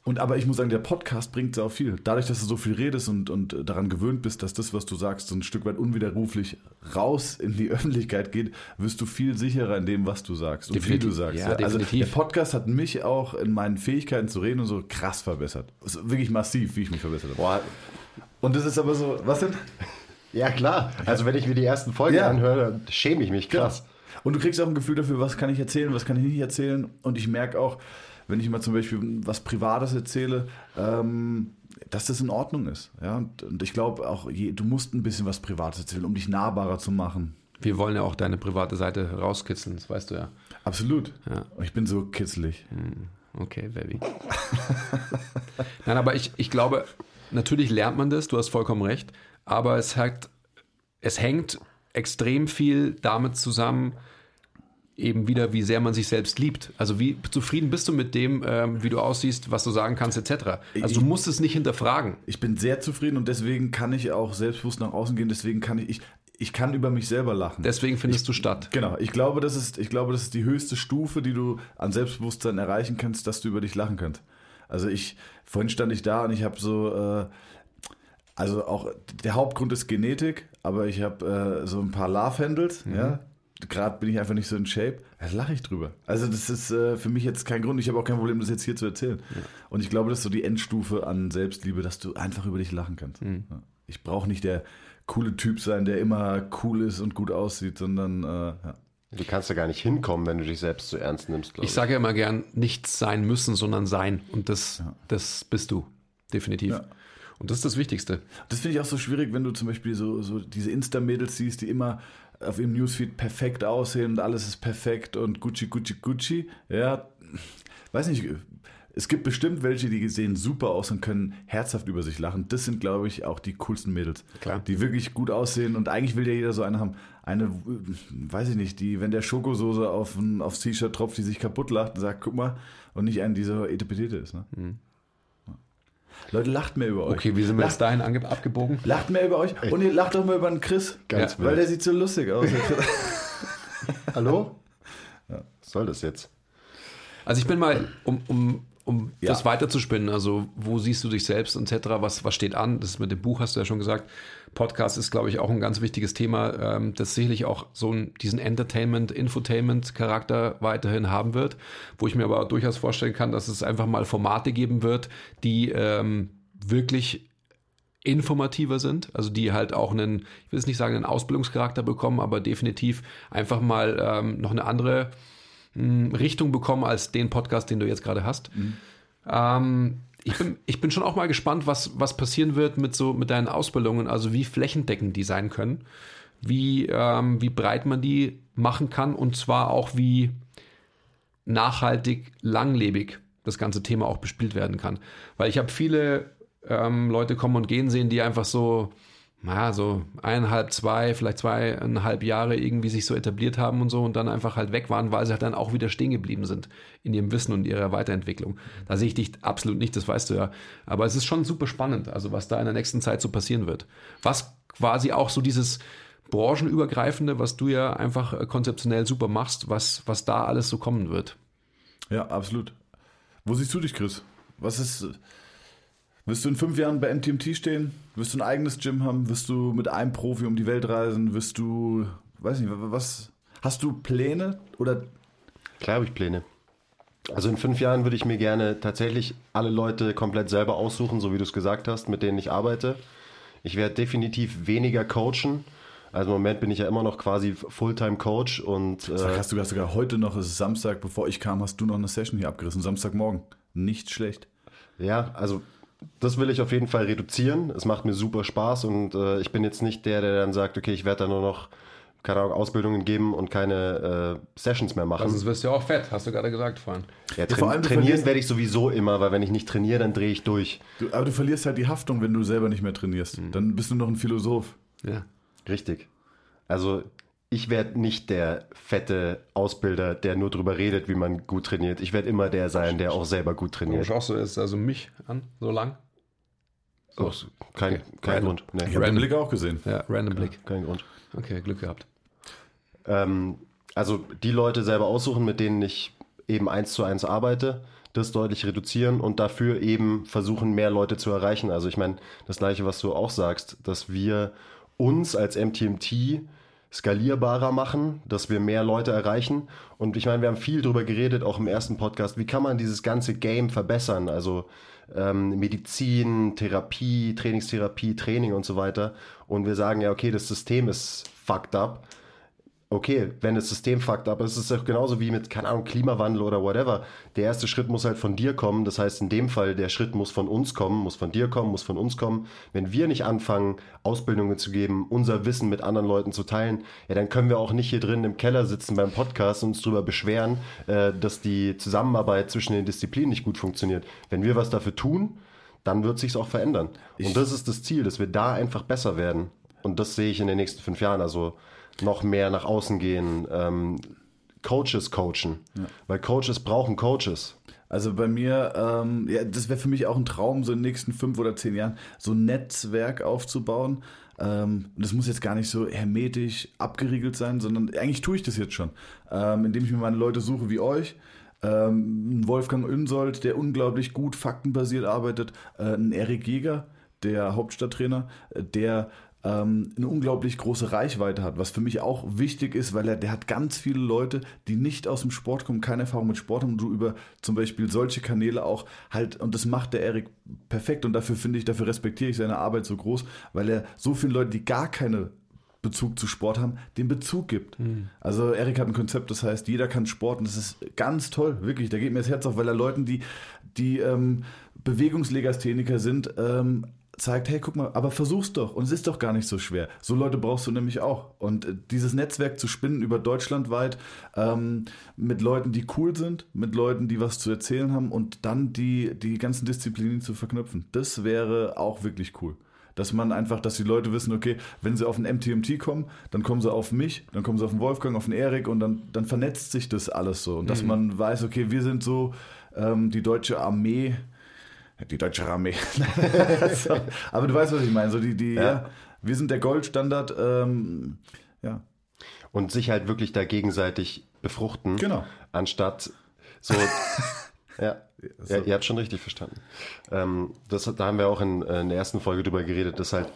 Und aber ich muss sagen, der Podcast bringt sehr viel. Dadurch, dass du so viel redest und, und daran gewöhnt bist, dass das, was du sagst, so ein Stück weit unwiderruflich raus in die Öffentlichkeit geht, wirst du viel sicherer in dem, was du sagst und Definitiv. wie du sagst. Ja, Also definitiv. der Podcast hat mich auch in meinen Fähigkeiten zu reden und so krass verbessert. Also wirklich massiv, wie ich mich verbessert habe. Boah, Und das ist aber so, was denn? ja klar. Also wenn ich mir die ersten Folgen Ja. anhöre, dann schäme ich mich krass. Und du kriegst auch ein Gefühl dafür, was kann ich erzählen, was kann ich nicht erzählen. Und ich merke auch, wenn ich mal zum Beispiel was Privates erzähle, ähm, dass das in Ordnung ist. Ja? Und, und ich glaube auch, je, du musst ein bisschen was Privates erzählen, um dich nahbarer zu machen. Wir wollen ja auch deine private Seite rauskitzeln, das weißt du ja. Absolut. Ja. Ich bin so kitzelig. Okay, Baby. Nein, aber ich, ich glaube, natürlich lernt man das, du hast vollkommen recht, aber es, hat, es hängt extrem viel damit zusammen, eben wieder, wie sehr man sich selbst liebt. Also wie zufrieden bist du mit dem, ähm, wie du aussiehst, was du sagen kannst, etc. Also du musst es nicht hinterfragen. Ich bin sehr zufrieden und deswegen kann ich auch selbstbewusst nach außen gehen. Deswegen kann ich, ich, ich kann über mich selber lachen. Deswegen findest du statt. Genau, ich glaube, das ist, ich glaube, das ist die höchste Stufe, die du an Selbstbewusstsein erreichen kannst, dass du über dich lachen kannst. Also ich, vorhin stand ich da und ich habe so, äh, also auch der Hauptgrund ist Genetik, aber ich habe äh, so ein paar Love-Handles, ja. Gerade bin ich einfach nicht so in Shape. Da lache ich drüber. Also das ist äh, für mich jetzt kein Grund. Ich habe auch kein Problem, das jetzt hier zu erzählen. Und ich glaube, das ist so die Endstufe an Selbstliebe, dass du einfach über dich lachen kannst. Ja. Ich brauche nicht der coole Typ sein, der immer cool ist und gut aussieht, sondern äh, ja. Du kannst da gar nicht hinkommen, wenn du dich selbst zu ernst nimmst, glaube Ich sage ja immer gern, nichts sein müssen, sondern sein. Und das, das bist du. Definitiv. Ja. Und das ist das Wichtigste. Das finde ich auch so schwierig, wenn du zum Beispiel so, so diese Insta-Mädels siehst, die immer auf ihrem Newsfeed perfekt aussehen und alles ist perfekt und Gucci, Gucci, Gucci. Ja, weiß nicht. Es gibt bestimmt welche, die sehen super aus und können herzhaft über sich lachen. Das sind, glaube ich, auch die coolsten Mädels. Klar. Die wirklich gut aussehen und eigentlich will ja jeder so eine haben. Eine, weiß ich nicht, die, wenn der Schokosoße auf ein, aufs T-Shirt tropft, die sich kaputt lacht und sagt, guck mal, und nicht eine, die so etepetete ist. Ne? Leute, lacht mehr über euch. Okay, wie sind wir Lacht jetzt dahin ange- abgebogen? Lacht mehr über euch und ihr lacht doch mal über den Chris. Ganz Ja. Weil der sieht so lustig aus. Hallo? Was soll das jetzt? Also ich bin mal, um, um, um Ja. das weiterzuspinnen, also wo siehst du dich selbst etc., was, was steht an? Das mit dem Buch hast du ja schon gesagt. Podcast ist, glaube ich, auch ein ganz wichtiges Thema, ähm, das sicherlich auch so einen, diesen Entertainment, Infotainment-Charakter weiterhin haben wird, wo ich mir aber durchaus vorstellen kann, dass es einfach mal Formate geben wird, die ähm, wirklich informativer sind, also die halt auch einen, ich will jetzt nicht sagen, einen Ausbildungscharakter bekommen, aber definitiv einfach mal ähm, noch eine andere mh, Richtung bekommen als den Podcast, den du jetzt gerade hast. Ähm, ich, bin, ich bin schon auch mal gespannt, was, was passieren wird mit so mit deinen Ausbildungen, also wie flächendeckend die sein können, wie, ähm, wie breit man die machen kann und zwar auch wie nachhaltig, langlebig das ganze Thema auch bespielt werden kann. Weil ich habe viele ähm, Leute kommen und gehen sehen, die einfach so, naja, so eineinhalb, zwei, vielleicht zweieinhalb Jahre irgendwie sich so etabliert haben und so und dann einfach halt weg waren, weil sie halt dann auch wieder stehen geblieben sind in ihrem Wissen und ihrer Weiterentwicklung. Da sehe ich dich absolut nicht, das weißt du ja. Aber es ist schon super spannend, also was da in der nächsten Zeit so passieren wird. Was quasi auch so dieses branchenübergreifende, was du ja einfach äh, konzeptionell super machst, was, was da alles so kommen wird. ja, absolut. Wo siehst du dich, Chris? Was ist. Wirst du in fünf Jahren bei MTMT stehen? Wirst du ein eigenes Gym haben? Wirst du mit einem Profi um die Welt reisen? Wirst du, weiß nicht, was, hast du Pläne oder Klar habe ich Pläne. Also in fünf Jahren würde ich mir gerne tatsächlich alle Leute komplett selber aussuchen, so wie du es gesagt hast, mit denen ich arbeite. Ich werde definitiv weniger coachen. Also im Moment bin ich ja immer noch quasi Fulltime-Coach und Sag, äh, hast du sogar heute noch, es ist Samstag, bevor ich kam, hast du noch eine Session hier abgerissen, Samstagmorgen. Nicht schlecht. ja, also das will ich auf jeden Fall reduzieren. Es macht mir super Spaß und äh, ich bin jetzt nicht der, der dann sagt, okay, ich werde da nur noch keine Ahnung, Ausbildungen geben und keine äh, Sessions mehr machen. Sonst wirst du ja auch fett, hast du gerade gesagt vorhin. ja, vor tra allem, du trainieren verlierst- werde ich sowieso immer, weil wenn ich nicht trainiere, dann drehe ich durch. Du, aber du verlierst halt die Haftung, wenn du selber nicht mehr trainierst. Dann bist du noch ein Philosoph. Ja. Richtig. Also ich werde nicht der fette Ausbilder, der nur drüber redet, wie man gut trainiert. Ich werde immer der sein, der auch selber gut trainiert. schaust du jetzt also mich an, so lang? So, kein, Okay. kein Random. Grund. Nee, Ich habe den Random. Blick auch gesehen. Ja, random Blick. kein Grund. Okay, Glück gehabt. Ähm, also die Leute selber aussuchen, mit denen ich eben eins zu eins arbeite, das deutlich reduzieren und dafür eben versuchen, mehr Leute zu erreichen. Also ich meine, das gleiche, was du auch sagst, dass wir uns als MTMT skalierbarer machen, dass wir mehr Leute erreichen. Und ich meine, wir haben viel drüber geredet, auch im ersten Podcast, wie kann man dieses ganze Game verbessern? Also ähm, Medizin, Therapie, Trainingstherapie, Training und so weiter. Und wir sagen ja, okay, das System ist fucked up okay, wenn das System fuckt ist es auch genauso wie mit, keine Ahnung, Klimawandel oder whatever. Der erste Schritt muss halt von dir kommen. Das heißt, in dem Fall, der Schritt muss von uns kommen, muss von dir kommen, muss von uns kommen. Wenn wir nicht anfangen, Ausbildungen zu geben, unser Wissen mit anderen Leuten zu teilen, ja, dann können wir auch nicht hier drin im Keller sitzen beim Podcast und uns drüber beschweren, äh, dass die Zusammenarbeit zwischen den Disziplinen nicht gut funktioniert. Wenn wir was dafür tun, dann wird sich's auch verändern. und das ist das Ziel, dass wir da einfach besser werden. Und das sehe ich in den nächsten fünf Jahren. Also noch mehr nach außen gehen, ähm, Coaches coachen. Weil Coaches brauchen Coaches. Also bei mir, ähm, ja, das wäre für mich auch ein Traum, so in den nächsten fünf oder zehn Jahren so ein Netzwerk aufzubauen. Ähm, und das muss jetzt gar nicht so hermetisch abgeriegelt sein, sondern eigentlich tue ich das jetzt schon, ähm, indem ich mir meine Leute suche wie euch. Ähm, Wolfgang Unsold, der unglaublich gut faktenbasiert arbeitet, äh, ein Erik Jäger, der Hauptstadttrainer, äh, der ähm, eine unglaublich große Reichweite hat, was für mich auch wichtig ist, weil er, der hat ganz viele Leute, die nicht aus dem Sport kommen, keine Erfahrung mit Sport haben und du über zum Beispiel solche Kanäle auch halt, und das macht der Erik perfekt und dafür finde ich, dafür respektiere ich seine Arbeit so groß, weil er so vielen Leuten, die gar keine Bezug zu Sport haben, den Bezug gibt. Also Erik hat ein Konzept, das heißt, jeder kann Sport und das ist ganz toll, wirklich. Da geht mir das Herz auf, weil er Leuten, die, die ähm, Bewegungslegastheniker sind, ähm, zeigt, hey, guck mal, aber versuch's doch und es ist doch gar nicht so schwer. So Leute brauchst du nämlich auch. Und äh, dieses Netzwerk zu spinnen über deutschlandweit ähm, mit Leuten, die cool sind, mit Leuten, die was zu erzählen haben und dann die, die ganzen Disziplinen zu verknüpfen, das wäre auch wirklich cool. Dass man einfach, dass die Leute wissen, okay, wenn sie auf ein MTMT kommen, dann kommen sie auf mich, dann kommen sie auf den Wolfgang, auf den Erik und dann, dann vernetzt sich das alles so. Und dass man weiß, okay, wir sind so ähm, die deutsche Armee, die deutsche Armee. so, aber du weißt, was ich meine. So die, die, ja. Ja. wir sind der Goldstandard. Ähm, ja, Und sich halt wirklich da gegenseitig befruchten. Genau. Anstatt so. ja. Ja, ihr habt schon richtig verstanden. Ähm, das, da haben wir auch in, in der ersten Folge drüber geredet, dass halt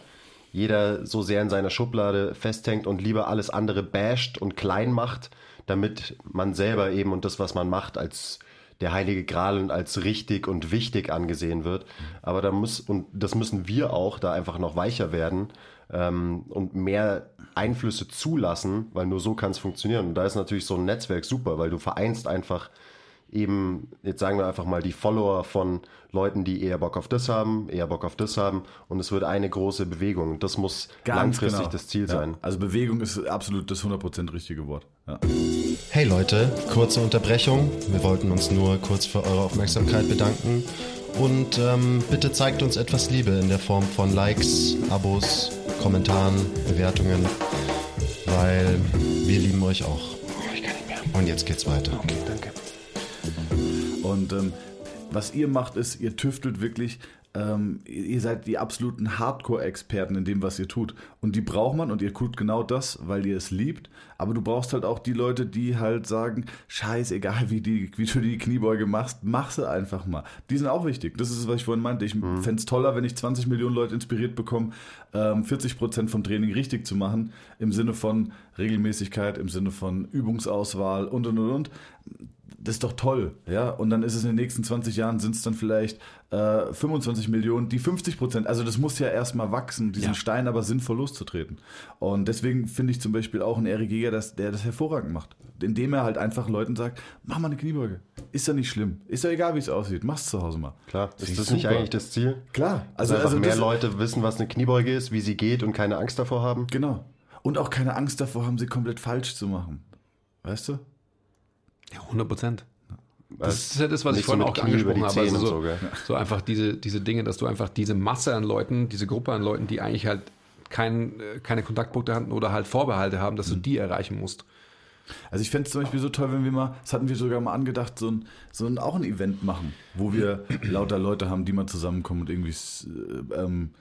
jeder so sehr in seiner Schublade festhängt und lieber alles andere basht und klein macht, damit man selber eben und das, was man macht, als der heilige Gral und als richtig und wichtig angesehen wird. Aber da muss, und das müssen wir auch, da einfach noch weicher werden ähm, und mehr Einflüsse zulassen, weil nur so kann es funktionieren. Und da ist natürlich so ein Netzwerk super, weil du vereinst einfach eben, jetzt sagen wir einfach mal, die Follower von Leuten, die eher Bock auf das haben, eher Bock auf das haben und es wird eine große Bewegung. Das muss langfristig das Ziel genau. Ja. sein. Also Bewegung ist absolut das 100% richtige Wort. Ja. Hey Leute, kurze Unterbrechung. Wir wollten uns nur kurz für eure Aufmerksamkeit bedanken. Und ähm, bitte zeigt uns etwas Liebe in der Form von Likes, Abos, Kommentaren, Bewertungen, weil wir lieben euch auch. Und jetzt geht's weiter. Und ähm, was ihr macht, ist, ihr tüftelt wirklich ähm, ihr seid die absoluten Hardcore-Experten in dem, was ihr tut. Und die braucht man und ihr tut genau das, weil ihr es liebt. Aber du brauchst halt auch die Leute, die halt sagen, scheiß, egal wie, die, wie du die Kniebeuge machst, mach sie einfach mal. Die sind auch wichtig. Das ist es, was ich vorhin meinte. Ich mhm. fände es toller, wenn ich 20 Millionen Leute inspiriert bekomme, ähm, 40 Prozent vom Training richtig zu machen. Im Sinne von Regelmäßigkeit, im Sinne von Übungsauswahl und, und, und, und das ist doch toll, ja. Und dann ist es in den nächsten 20 Jahren sind es dann vielleicht äh, 25 Millionen, die 50 Prozent. Also das muss ja erstmal wachsen, diesen ja. Stein aber sinnvoll loszutreten. Und deswegen finde ich zum Beispiel auch einen Erik Jäger, dass der das hervorragend macht, indem er halt einfach Leuten sagt, mach mal eine Kniebeuge. Ist ja nicht schlimm. Ist ja egal, wie es aussieht. Mach's zu Hause mal. Klar. ist das super. nicht eigentlich das Ziel? Klar. Also, also, also mehr Leute wissen, was eine Kniebeuge ist, wie sie geht und keine Angst davor haben. Genau. Und auch keine Angst davor haben, sie komplett falsch zu machen. Weißt du? Ja, 100 Prozent. Das ist ja das, was ich vorhin so auch angesprochen habe. Also so, so, so, einfach diese, diese Dinge, dass du einfach diese Masse an Leuten, diese Gruppe an Leuten, die eigentlich halt kein, äh, keine Kontaktpunkte hatten oder halt Vorbehalte haben, dass du mhm. die erreichen musst. Also ich fände es zum Beispiel so toll, wenn wir mal, das hatten wir sogar mal angedacht, so ein, so ein auch ein Event machen, wo wir lauter Leute haben, die mal zusammenkommen und irgendwie äh, ähm,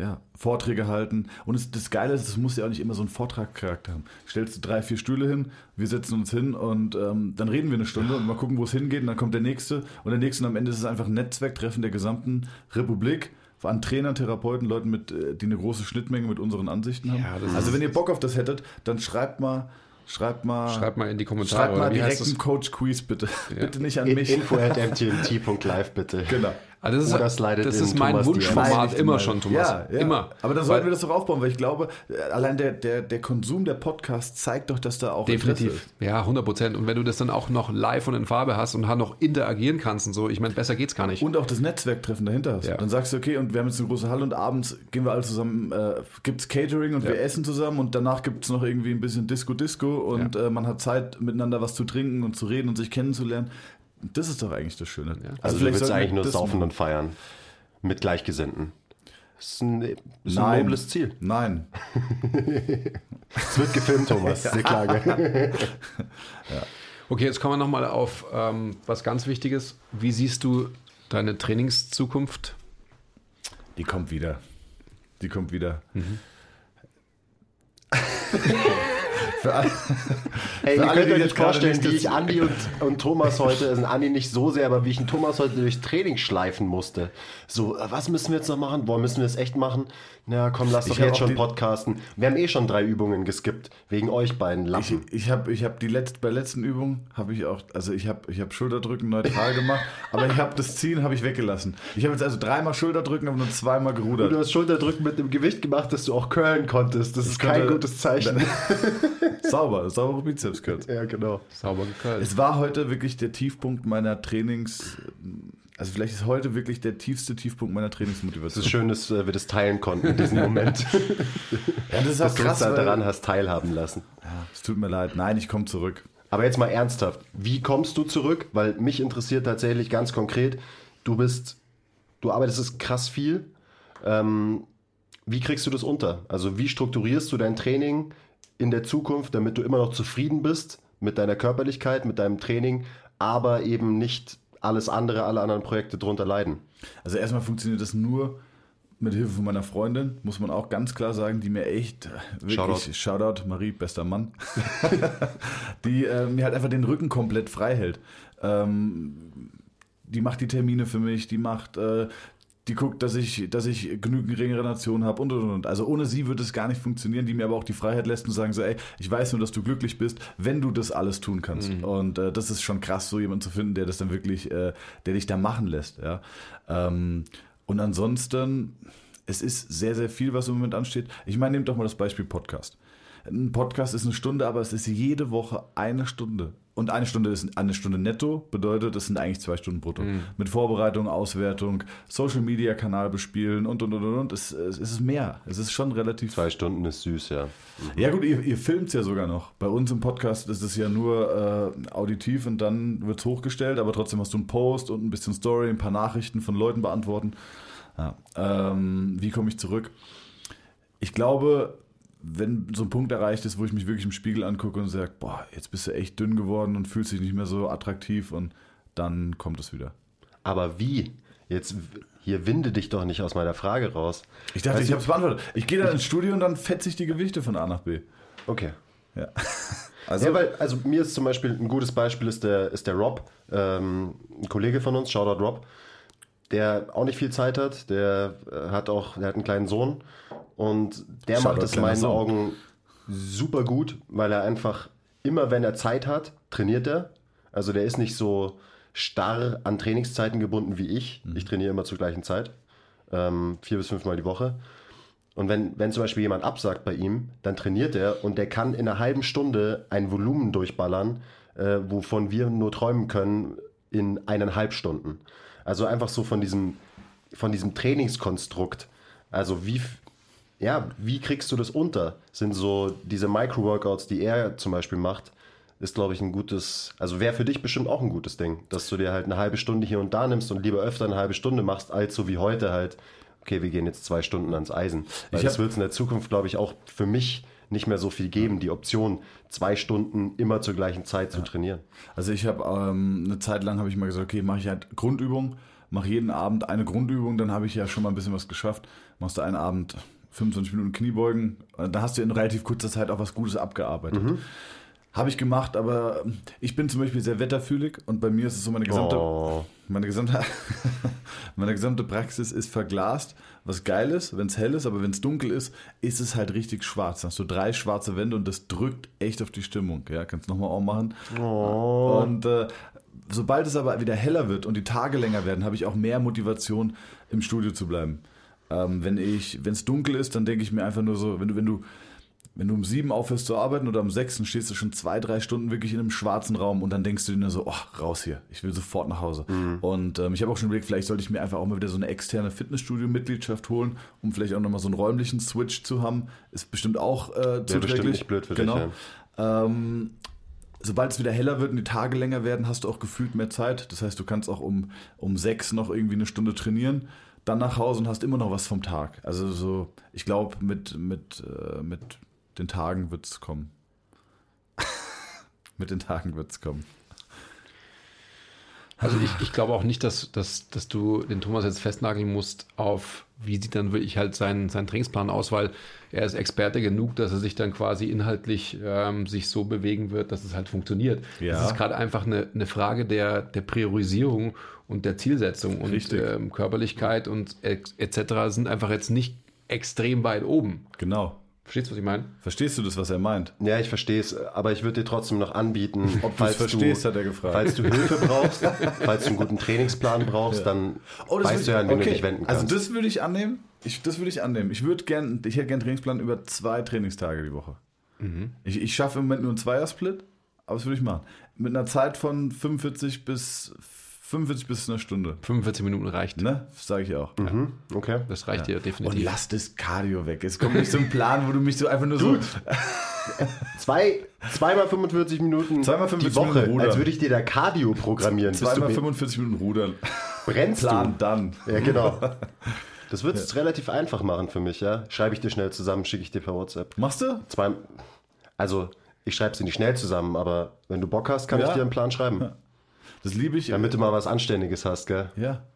ja, Vorträge halten. Und es, das Geile ist, es muss ja auch nicht immer so einen Vortragcharakter haben. Stellst du drei, vier Stühle hin, wir setzen uns hin und ähm, dann reden wir eine Stunde und mal gucken, wo es hingeht. Und dann kommt der nächste und der nächste und am Ende ist es einfach ein Netzwerktreffen der gesamten Republik an Trainern, Therapeuten, Leuten, mit, äh, die eine große Schnittmenge mit unseren Ansichten haben. Ja, also wenn ihr Bock auf das hättet, dann schreibt mal Schreibt mal, schreibt mal in die Kommentare. Schreibt mal direkt einen Coach Quiz bitte. Ja. Bitte nicht an mich. Info at mtmt.live bitte. Genau. Also das ist, Oder slidet das ist mein Thomas Wunschformat immer schon, Thomas. Ja, ja. Immer. Aber dann sollten wir das doch aufbauen, weil ich glaube, allein der, der, der Konsum der Podcasts zeigt doch, dass da auch Definitiv. Ja, 100 Prozent. Und wenn du das dann auch noch live und in Farbe hast und noch interagieren kannst und so, ich meine, besser geht's gar nicht. Und auch das Netzwerktreffen dahinter hast. Ja. Dann sagst du, okay, und wir haben jetzt eine große Halle und abends gehen wir alle zusammen, äh, gibt's Catering und wir essen zusammen und danach gibt's noch irgendwie ein bisschen Disco-Disco und äh, man hat Zeit, miteinander was zu trinken und zu reden und sich kennenzulernen. Das ist doch eigentlich das Schöne. Ja. Also, also du willst eigentlich nur saufen und feiern mit Gleichgesinnten. Das ist ein, ist ein nobles Ziel. Nein. es wird gefilmt, Thomas, sehr klar. ja. Okay, jetzt kommen wir nochmal auf ähm, was ganz Wichtiges. Wie siehst du deine Trainingszukunft? Die kommt wieder. Die kommt wieder. Mhm. Für alle, hey, für alle, euch nicht vorstellen, wie ich Andi und, und Thomas heute, also Andi nicht so sehr, aber wie ich einen Thomas heute durch Training schleifen musste. So, äh, was müssen wir jetzt noch machen? Boah, müssen wir es echt machen? Na komm, lass doch jetzt schon podcasten. Wir haben eh schon drei Übungen geskippt, wegen euch beiden Lappen. Ich, ich habe ich hab die letzte, bei der letzten Übung habe ich auch, also ich habe ich hab Schulterdrücken neutral gemacht, aber ich habe das Ziehen habe ich weggelassen. Ich habe jetzt also dreimal Schulterdrücken, aber nur zweimal gerudert. Und du hast Schulterdrücken mit einem Gewicht gemacht, dass du auch curlen konntest. Das, das ist kein gutes Zeichen. Sauber, saubere Bizeps Curls. Ja, genau. Sauber gekürzt. Es war heute wirklich der Tiefpunkt meiner Trainings. Also vielleicht ist heute wirklich der tiefste Tiefpunkt meiner Trainingsmotivation. Es ist schön, dass wir das teilen konnten in diesem Moment. ja, das ist auch dass krass, du uns daran hast teilhaben lassen. Ja, es tut mir leid. Nein, ich komme zurück. Aber jetzt mal ernsthaft. Wie kommst du zurück? Weil mich interessiert tatsächlich ganz konkret, du bist, du arbeitest krass viel. Ähm, wie kriegst du das unter? Also wie strukturierst du dein Training? in der Zukunft, damit du immer noch zufrieden bist mit deiner Körperlichkeit, mit deinem Training, aber eben nicht alles andere, alle anderen Projekte drunter leiden? Also erstmal funktioniert das nur mit Hilfe von meiner Freundin, muss man auch ganz klar sagen, die mir echt äh, wirklich, Shoutout, Shoutout Marie, bester Mann, die äh, mir halt einfach den Rücken komplett frei hält. Ähm, die macht die Termine für mich, die macht äh, die guckt, dass ich, dass ich genügend Regeneration habe und und und. Also ohne sie würde es gar nicht funktionieren, die mir aber auch die Freiheit lässt und sagen so, ey, ich weiß nur, dass du glücklich bist, wenn du das alles tun kannst. Mhm. Und äh, das ist schon krass, so jemanden zu finden, der das dann wirklich, äh, der dich da machen lässt. Ja. Ähm, und ansonsten, es ist sehr, sehr viel, was im Moment ansteht. Ich meine, nehmt doch mal das Beispiel Podcast. Ein Podcast ist eine Stunde, aber es ist jede Woche eine Stunde. Und eine Stunde ist eine Stunde netto, bedeutet, es sind eigentlich zwei Stunden brutto. Mhm. Mit Vorbereitung, Auswertung, Social Media Kanal bespielen und und und und. Es, es ist mehr. Es ist schon relativ. Zwei Stunden ist süß, ja. Mhm. Ja, gut, ihr, ihr filmt es ja sogar noch. Bei uns im Podcast ist es ja nur äh, auditiv und dann wird es hochgestellt, aber trotzdem hast du einen Post und ein bisschen Story, ein paar Nachrichten von Leuten beantworten. Ja. Ähm, wie komme ich zurück? Ich glaube, wenn so ein Punkt erreicht ist, wo ich mich wirklich im Spiegel angucke und sage, boah, jetzt bist du echt dünn geworden und fühlst dich nicht mehr so attraktiv und dann kommt es wieder. Aber wie? Jetzt hier winde dich doch nicht aus meiner Frage raus. Ich dachte, Weißt ich habe es beantwortet. Ich gehe dann ins Studio und dann fetze ich die Gewichte von A nach B. Okay. Ja. Also, ja, weil, also mir ist zum Beispiel ein gutes Beispiel ist der, ist der Rob, ähm, ein Kollege von uns, Shoutout Rob, der auch nicht viel Zeit hat, der äh, hat auch, der hat einen kleinen Sohn und der Shoutout macht es in meinen. Augen super gut, weil er einfach immer, wenn er Zeit hat, trainiert er. Also der ist nicht so starr an Trainingszeiten gebunden wie ich. Mhm. Ich trainiere immer zur gleichen Zeit, ähm, vier bis fünfmal die Woche. Und wenn, wenn zum Beispiel jemand absagt bei ihm, dann trainiert er und der kann in einer halben Stunde ein Volumen durchballern, äh, wovon wir nur träumen können in eineinhalb Stunden. Also einfach so von diesem, von diesem Trainingskonstrukt. Also wie, ja, wie kriegst du das unter? Sind so diese Micro-Workouts, die er zum Beispiel macht, ist, glaube ich, ein gutes, also wäre für dich bestimmt auch ein gutes Ding, dass du dir halt eine halbe Stunde hier und da nimmst und lieber öfter eine halbe Stunde machst, als so wie heute halt, okay, wir gehen jetzt zwei Stunden ans Eisen. Weil Ich das wird es in der Zukunft, glaube ich, auch für mich nicht mehr so viel geben, die Option, zwei Stunden immer zur gleichen Zeit zu trainieren. Also ich habe ähm, eine Zeit lang habe ich mal gesagt, okay, mache ich halt Grundübung, mache jeden Abend eine Grundübung, dann habe ich ja schon mal ein bisschen was geschafft. Machst du einen Abend 25 Minuten Kniebeugen, äh, da hast du in relativ kurzer Zeit auch was Gutes abgearbeitet. Habe ich gemacht, aber ähm, ich bin zum Beispiel sehr wetterfühlig und bei mir ist es so meine gesamte, Oh. meine gesamte, meine gesamte Praxis ist verglast, was geil ist, wenn es hell ist, aber wenn es dunkel ist, ist es halt richtig schwarz. Dann hast du drei schwarze Wände und das drückt echt auf die Stimmung. Ja, kannst nochmal auch machen. Und äh, sobald es aber wieder heller wird und die Tage länger werden, habe ich auch mehr Motivation, im Studio zu bleiben. Ähm, wenn ich, wenn es dunkel ist, dann denke ich mir einfach nur so, wenn du, wenn du, wenn du um sieben aufhörst zu arbeiten oder um sechs, dann stehst du schon zwei, drei Stunden wirklich in einem schwarzen Raum und dann denkst du dir nur so, oh, raus hier, ich will sofort nach Hause. Und ähm, ich habe auch schon überlegt, vielleicht sollte ich mir einfach auch mal wieder so eine externe Fitnessstudio-Mitgliedschaft holen, um vielleicht auch nochmal so einen räumlichen Switch zu haben. Ist bestimmt auch äh, zuträglich. nicht blöd für dich, genau. Ähm, sobald es wieder heller wird und die Tage länger werden, hast du auch gefühlt mehr Zeit. Das heißt, du kannst auch um, um sechs noch irgendwie eine Stunde trainieren, dann nach Hause und hast immer noch was vom Tag. Also so, ich glaube, mit, mit, äh, mit den Tagen wird es kommen. mit den Tagen wird es kommen. Also ich, ich glaube auch nicht, dass, dass, dass du den Thomas jetzt festnageln musst auf, wie sieht dann wirklich halt sein, sein Trainingsplan aus, weil er ist Experte genug, dass er sich dann quasi inhaltlich ähm, sich so bewegen wird, dass es halt funktioniert. Ja. Das ist gerade einfach eine, eine Frage der, der Priorisierung und der Zielsetzung und ähm, Körperlichkeit und etc. sind einfach jetzt nicht extrem weit oben. Genau. Verstehst du, was ich meine? Verstehst du das, was er meint? Ja, ich verstehe es, aber ich würde dir trotzdem noch anbieten, Ob du es verstehst, hat er gefragt. Falls du Hilfe brauchst, falls du einen guten Trainingsplan brauchst, dann Oh, das weißt du ja, an würde wen ich- du dich wenden Also kannst. das würde ich annehmen. Ich, das würde ich annehmen. Ich würde gern, ich hätte gern einen Trainingsplan über zwei Trainingstage die Woche. Mhm. Ich, ich schaffe im Moment nur einen Zweiersplit, aber das würde ich machen. Mit einer Zeit von 45 bis 45 bis eine Stunde. 45 Minuten reicht. Ne? Sage ich auch. Mhm, okay. Das reicht dir Und definitiv. lass das Cardio weg. Es kommt nicht so ein Plan, wo du mich so einfach nur so. Zwei, zweimal 45 Minuten Zweimal die 45 Woche, Minuten rudern. als würde ich dir da Cardio programmieren. Zweimal du, 45 Minuten rudern. brennst Plan du? dann. Ja, genau. Das wird es relativ einfach machen für mich, ja. Schreibe ich dir schnell zusammen, schicke ich dir per WhatsApp. Machst du? Zwei, also, ich schreibe sie nicht schnell zusammen, aber wenn du Bock hast, kann Ja. ich dir einen Plan schreiben. Das liebe ich. Damit du mal was Anständiges hast, gell? Ja.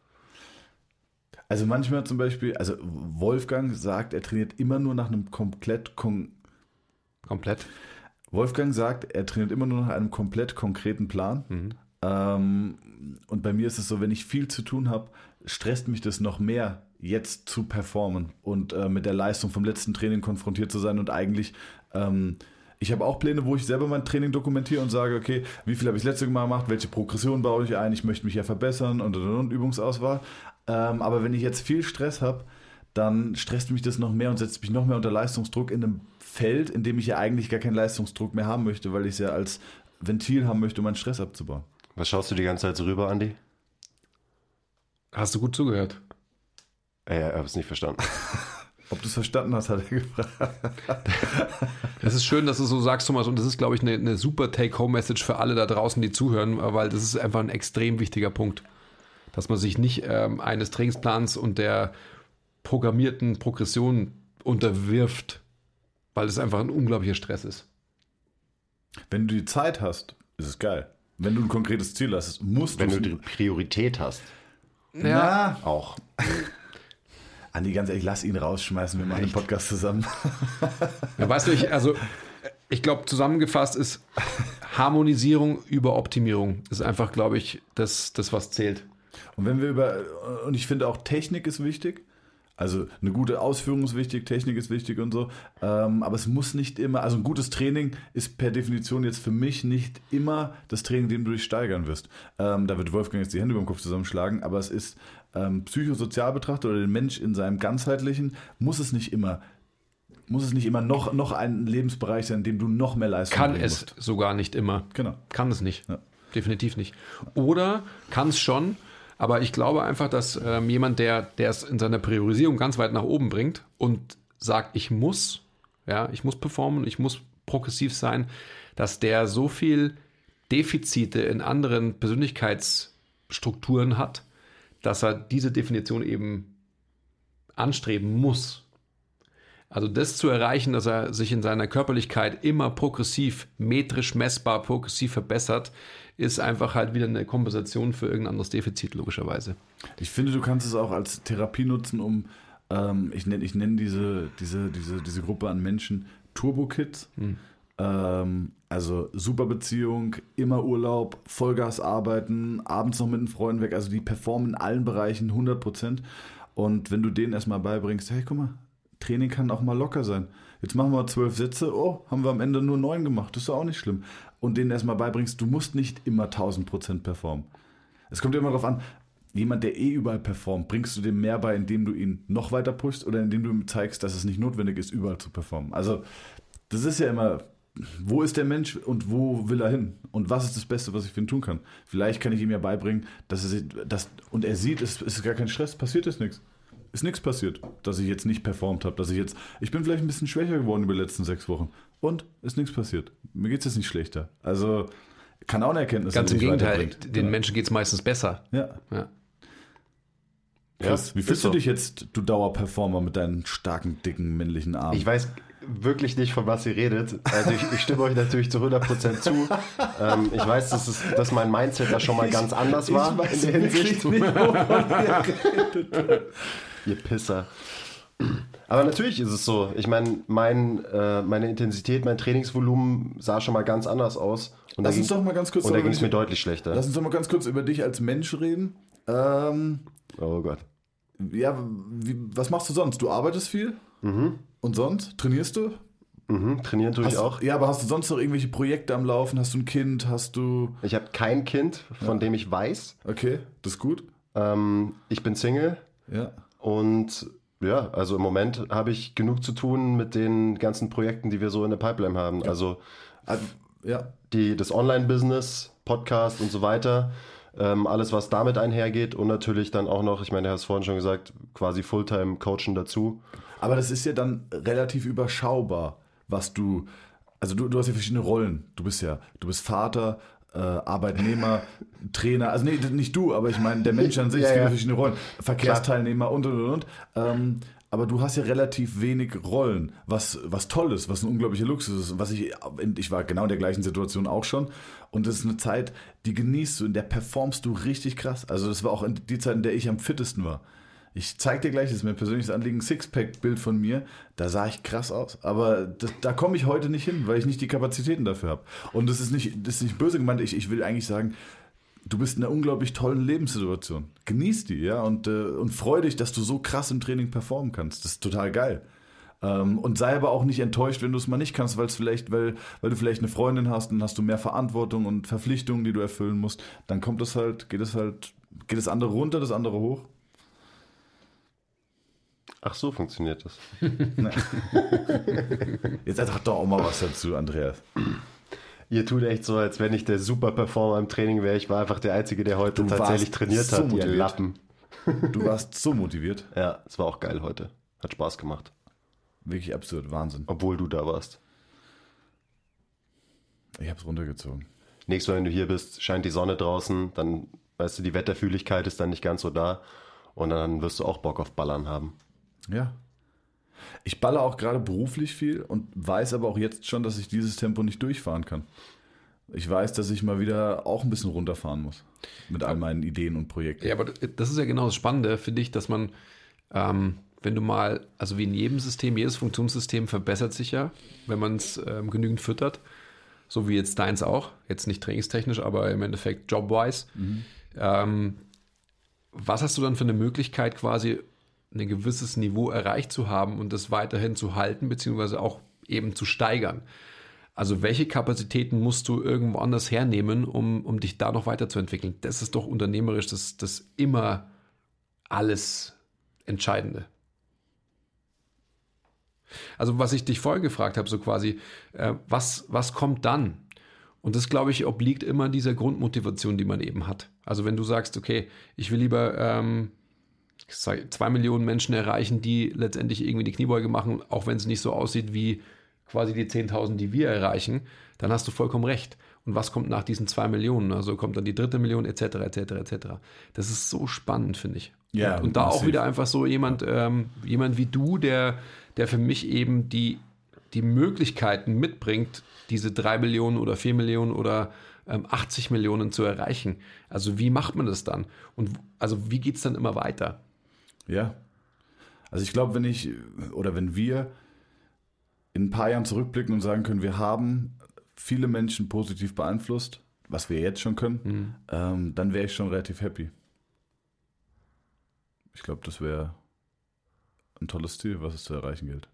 Also manchmal zum Beispiel, also Wolfgang sagt, er trainiert immer nur nach einem komplett kon Komplett. Wolfgang sagt, er trainiert immer nur nach einem komplett konkreten Plan. Mhm. Ähm, und bei mir ist es so, wenn ich viel zu tun habe, stresst mich das noch mehr, jetzt zu performen und äh, mit der Leistung vom letzten Training konfrontiert zu sein und eigentlich ähm, ich habe auch Pläne, wo ich selber mein Training dokumentiere und sage, okay, wie viel habe ich das letzte Mal gemacht, welche Progression baue ich ein, ich möchte mich ja verbessern und, und, und Übungsauswahl. Ähm, aber wenn ich jetzt viel Stress habe, dann stresst mich das noch mehr und setzt mich noch mehr unter Leistungsdruck in einem Feld, in dem ich ja eigentlich gar keinen Leistungsdruck mehr haben möchte, weil ich es ja als Ventil haben möchte, um meinen Stress abzubauen. Was schaust du die ganze Zeit so rüber, Andi? Hast du gut zugehört? Ey, ich habe es nicht verstanden. Ob du es verstanden hast, hat er gefragt. Es ist schön, dass du so sagst, Thomas, und das ist, glaube ich, eine, eine super Take-Home-Message für alle da draußen, die zuhören, weil das ist einfach ein extrem wichtiger Punkt. Dass man sich nicht ähm, eines Trainingsplans und der programmierten Progression unterwirft, weil es einfach ein unglaublicher Stress ist. Wenn du die Zeit hast, ist es geil. Wenn du ein konkretes Ziel hast, musst Wenn du du die Priorität hast. Ja. Auch. Andi, ganz ehrlich, lass ihn rausschmeißen. Wir machen einen Podcast zusammen. Ja, weißt du, ich, also ich glaube, zusammengefasst ist Harmonisierung über Optimierung. Ist einfach, glaube ich, das, das, was zählt. Und wenn wir über, und ich finde auch Technik ist wichtig. Also eine gute Ausführung ist wichtig, Technik ist wichtig und so. Ähm, aber es muss nicht immer, also ein gutes Training ist per Definition jetzt für mich nicht immer das Training, dem du dich steigern wirst. Ähm, da wird Wolfgang jetzt die Hände über den Kopf zusammenschlagen, aber es ist ähm, psychosozial betrachtet oder den Mensch in seinem ganzheitlichen, muss es nicht immer, muss es nicht immer noch, noch ein Lebensbereich sein, in dem du noch mehr Leistung Kann bringen es musst. sogar nicht immer. Genau. Kann es nicht. Ja. Definitiv nicht. Oder kann es schon, aber ich glaube einfach, dass ähm, jemand, der, es in seiner Priorisierung ganz weit nach oben bringt und sagt, ich muss, ja, ich muss performen, ich muss progressiv sein, dass der so viel Defizite in anderen Persönlichkeitsstrukturen hat, dass er diese Definition eben anstreben muss. Also das zu erreichen, dass er sich in seiner Körperlichkeit immer progressiv, metrisch messbar, progressiv verbessert, ist einfach halt wieder eine Kompensation für irgendein anderes Defizit, logischerweise. Ich finde, du kannst es auch als Therapie nutzen, um, ähm, ich nenne ich nenn diese, diese, diese, diese Gruppe an Menschen Turbo-Kids. Ähm, also super Beziehung, immer Urlaub, Vollgas arbeiten, abends noch mit den Freunden weg. Also die performen in allen Bereichen 100 Prozent. Und wenn du denen erstmal beibringst, hey, guck mal, Training kann auch mal locker sein. Jetzt machen wir zwölf Sätze, oh, haben wir am Ende nur neun gemacht, das ist auch nicht schlimm. Und denen erstmal beibringst, du musst nicht immer 1000 Prozent performen. Es kommt immer darauf an, jemand, der eh überall performt, bringst du dem mehr bei, indem du ihn noch weiter pushst oder indem du ihm zeigst, dass es nicht notwendig ist, überall zu performen. Also, das ist ja immer, wo ist der Mensch und wo will er hin? Und was ist das Beste, was ich für ihn tun kann? Vielleicht kann ich ihm ja beibringen, dass er sich, dass, und er sieht, es ist gar kein Stress, passiert ist nichts. Ist nichts passiert, dass ich jetzt nicht performt habe, dass ich jetzt, ich bin vielleicht ein bisschen schwächer geworden über die letzten sechs Wochen und ist nichts passiert. Mir geht es jetzt nicht schlechter. Also, kann auch eine Erkenntnis Ganz im Gegenteil, den Ja. Menschen geht es meistens besser. Ja. Ja. Chris, Ja, wie fühlst so. du dich jetzt, du Dauerperformer mit deinen starken, dicken, männlichen Armen? Ich weiß wirklich nicht, von was ihr redet. Also ich, ich stimme euch natürlich zu 100% zu. Ähm, ich weiß, dass, es, dass mein Mindset da schon mal ganz anders war in der Hinsicht. Ihr Pisser. Aber natürlich ist es so. Ich meine, mein, äh, meine Intensität, mein Trainingsvolumen sah schon mal ganz anders aus. Und Lass da uns ging- doch mal ganz kurz Und da ging es mir deutlich schlechter. Lass uns doch mal ganz kurz über dich als Mensch reden. Ähm, Oh Gott. ja, wie, was machst du sonst? Du arbeitest viel? Und sonst? Trainierst du? Mhm, trainieren tue ich auch. Ja, aber hast du sonst noch irgendwelche Projekte am Laufen? Hast du ein Kind? Hast du. Ich habe kein Kind, von dem ich weiß. Okay, das ist gut. Ähm, ich bin Single. Ja. Und ja, also im Moment habe ich genug zu tun mit den ganzen Projekten, die wir so in der Pipeline haben. Also Ah, Ja. die, das Online-Business, Podcast und so weiter, ähm, alles, was damit einhergeht und natürlich dann auch noch, ich meine, du hast vorhin schon gesagt, quasi Fulltime-Coachen dazu. Aber das ist ja dann relativ überschaubar, was du. Also du, du hast ja verschiedene Rollen. Du bist ja, du bist Vater, äh, Arbeitnehmer, Trainer. Also nee, nicht du, aber ich meine, der Mensch an sich, Ja, es gibt ja. verschiedene Rollen. Verkehrsteilnehmer und und und. und. Ähm, aber du hast ja relativ wenig Rollen, was, was toll ist, was ein unglaublicher Luxus ist. Was ich, ich war genau in der gleichen Situation auch schon. Und das ist eine Zeit, die genießt du, in der performst du richtig krass. Also das war auch die Zeit, in der ich am fittesten war. Ich zeig dir gleich, das ist mir ein persönliches Anliegen, Sixpack-Bild von mir. Da sah ich krass aus. Aber das, da komme ich heute nicht hin, weil ich nicht die Kapazitäten dafür habe. Und das ist nicht, das ist nicht böse gemeint. Ich, ich will eigentlich sagen, du bist in einer unglaublich tollen Lebenssituation. Genieß die, ja, und, äh, und freu dich, dass du so krass im Training performen kannst. Das ist total geil. Ähm, und sei aber auch nicht enttäuscht, wenn du es mal nicht kannst, weil es vielleicht, weil, weil du vielleicht eine Freundin hast, dann hast du mehr Verantwortung und Verpflichtungen, die du erfüllen musst. Dann kommt es halt, geht es halt, geht das andere runter, das andere hoch. Ach so funktioniert das. Jetzt sag doch auch mal was dazu, Andreas. Ihr tut echt so, als wenn ich der Super-Performer im Training wäre. Ich war einfach der Einzige, der heute Du tatsächlich trainiert so hat, ihr motiviert. Lappen. Du warst so motiviert. Ja, es war auch geil heute. Hat Spaß gemacht. Wirklich absurd, Wahnsinn. Obwohl du da warst. Ich hab's runtergezogen. Nächstes Mal, wenn du hier bist, scheint die Sonne draußen, dann, weißt du, die Wetterfühligkeit ist dann nicht ganz so da. Und dann wirst du auch Bock auf Ballern haben. Ja. Ich baller auch gerade beruflich viel und weiß aber auch jetzt schon, dass ich dieses Tempo nicht durchfahren kann. Ich weiß, dass ich mal wieder auch ein bisschen runterfahren muss. Mit all meinen Ideen und Projekten. Ja, aber das ist ja genau das Spannende, finde ich, dass man, ähm, wenn du mal, also wie in jedem System, jedes Funktionssystem verbessert sich ja, wenn man es ähm, genügend füttert. So wie jetzt deins auch. Jetzt nicht trainingstechnisch, aber im Endeffekt jobwise. Ähm, was hast du dann für eine Möglichkeit, quasi ein gewisses Niveau erreicht zu haben und das weiterhin zu halten, beziehungsweise auch eben zu steigern? Also welche Kapazitäten musst du irgendwo anders hernehmen, um, um dich da noch weiterzuentwickeln? Das ist doch unternehmerisch das, das immer alles Entscheidende. Also was ich dich vorhin gefragt habe, so quasi, äh, was, was kommt dann? Und das, glaube ich, obliegt immer dieser Grundmotivation, die man eben hat. Also wenn du sagst, okay, ich will lieber ähm, zwei Millionen Menschen erreichen, die letztendlich irgendwie die Kniebeuge machen, auch wenn es nicht so aussieht wie quasi die 10.000, die wir erreichen, dann hast du vollkommen recht. Und was kommt nach diesen zwei Millionen? Also kommt dann die dritte Million etc. etc. etc. Das ist so spannend, finde ich. Ja, und, und da auch massiv. wieder einfach so jemand, ähm, jemand wie du, der, der für mich eben die, die Möglichkeiten mitbringt, diese drei Millionen oder vier Millionen oder ähm, 80 Millionen zu erreichen. Also wie macht man das dann? Und also wie geht es dann immer weiter? Ja. Also ich glaube, wenn ich oder wenn wir in ein paar Jahren zurückblicken und sagen können, wir haben viele Menschen positiv beeinflusst, was wir jetzt schon können, ähm, dann wäre ich schon relativ happy. Ich glaube, das wäre ein tolles Ziel, was es zu erreichen gilt.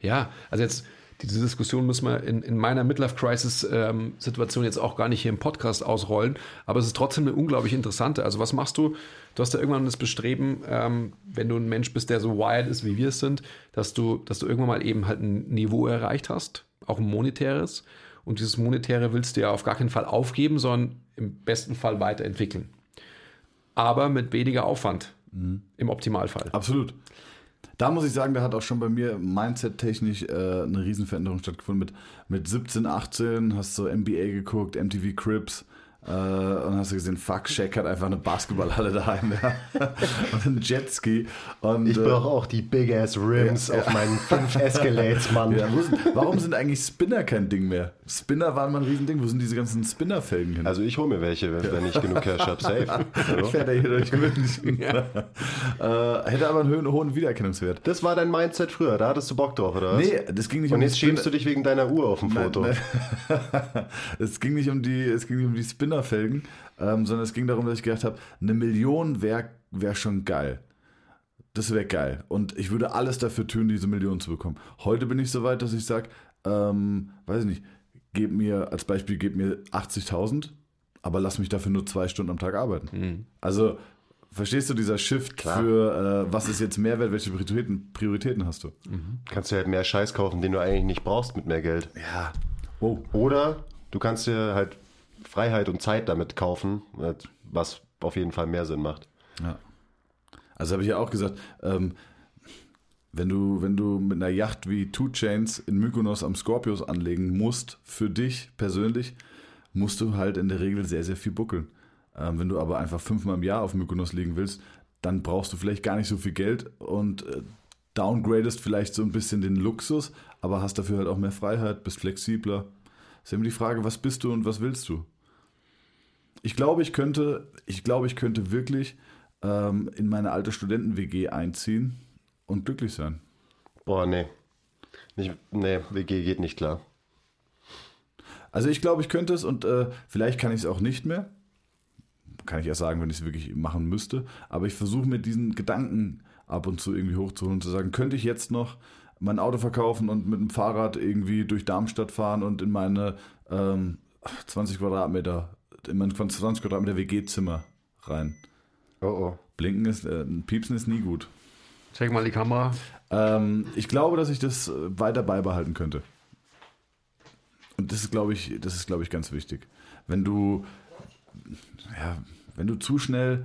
Ja, also jetzt diese Diskussion müssen wir in, in meiner Midlife-Crisis-Situation jetzt auch gar nicht hier im Podcast ausrollen, aber es ist trotzdem eine unglaublich interessante. Also was machst du? Du hast ja irgendwann das Bestreben, ähm, wenn du ein Mensch bist, der so wired ist, wie wir es sind, dass du, dass du irgendwann mal eben halt ein Niveau erreicht hast, auch ein monetäres. Und dieses Monetäre willst du ja auf gar keinen Fall aufgeben, sondern im besten Fall weiterentwickeln. Aber mit weniger Aufwand, im Optimalfall. Absolut. Da muss ich sagen, da hat auch schon bei mir Mindset-technisch äh, eine Riesenveränderung stattgefunden. Mit, mit 17, 18 hast du NBA geguckt, MTV Crips. Äh, und hast du gesehen, fuck, Shaq hat einfach eine Basketballhalle daheim ja. und einen Jetski. Und, Ich äh, brauche auch die Big Ass Rims Ja, auf meinen fünf Escalades, Mann. ja, warum sind eigentlich Spinner kein Ding mehr? Spinner waren mal ein Riesending. Wo sind diese ganzen Spinner-Felgen hin? Also ich hole mir welche, wenn, wenn ich genug Cash habe. Safe. ich fährt er hier durch München. äh, hätte aber einen hohen, Wiedererkennungswert. Das war dein Mindset früher, da hattest du Bock drauf, oder was? Nee, das ging nicht Und um jetzt die Spinner. schämst du dich wegen deiner Uhr auf dem Foto. Nein, nein. es ging nicht um die, es ging nicht um die Spinnerfelgen, ähm, sondern es ging darum, dass ich gedacht habe, eine Million wäre wär schon geil. Das wäre geil. Und ich würde alles dafür tun, diese Million zu bekommen. Heute bin ich so weit, dass ich sage, ähm, weiß ich nicht, gib mir, als Beispiel, gib mir 80.000, aber lass mich dafür nur zwei Stunden am Tag arbeiten. Also, verstehst du dieser Shift Klar. für, äh, was ist jetzt Mehrwert, welche Prioritäten, Prioritäten hast du? Kannst du halt mehr Scheiß kaufen, den du eigentlich nicht brauchst mit mehr Geld. Ja. Oh. Oder du kannst dir halt Freiheit und Zeit damit kaufen, was auf jeden Fall mehr Sinn macht. Ja. Also habe ich ja auch gesagt, ähm, wenn du, wenn du mit einer Yacht wie Two Chains in Mykonos am Scorpios anlegen musst, für dich persönlich, musst du halt in der Regel sehr, sehr viel buckeln. Ähm, wenn du aber einfach fünfmal im Jahr auf Mykonos liegen willst, dann brauchst du vielleicht gar nicht so viel Geld und äh, downgradest vielleicht so ein bisschen den Luxus, aber hast dafür halt auch mehr Freiheit, bist flexibler. Ist immer die Frage, was bist du und was willst du? Ich glaube, ich könnte, ich glaube, ich könnte wirklich ähm, in meine alte Studenten-WG einziehen und glücklich sein. Boah, nee. Nicht, nee, WG geht nicht klar. Also ich glaube, ich könnte es und äh, vielleicht kann ich es auch nicht mehr. Kann ich erst sagen, wenn ich es wirklich machen müsste. Aber ich versuche mir diesen Gedanken ab und zu irgendwie hochzuholen und zu sagen, könnte ich jetzt noch mein Auto verkaufen und mit dem Fahrrad irgendwie durch Darmstadt fahren und in meine ähm, 20 Quadratmeter, in mein 20 Quadratmeter WG-Zimmer rein. Oh oh. Blinken ist, äh, piepsen ist nie gut. Check mal die Kamera. Ähm, ich glaube, dass ich das äh, weiter beibehalten könnte. Und das ist, glaube ich, das ist, glaube ich, ganz wichtig. Wenn du, ja, wenn du zu schnell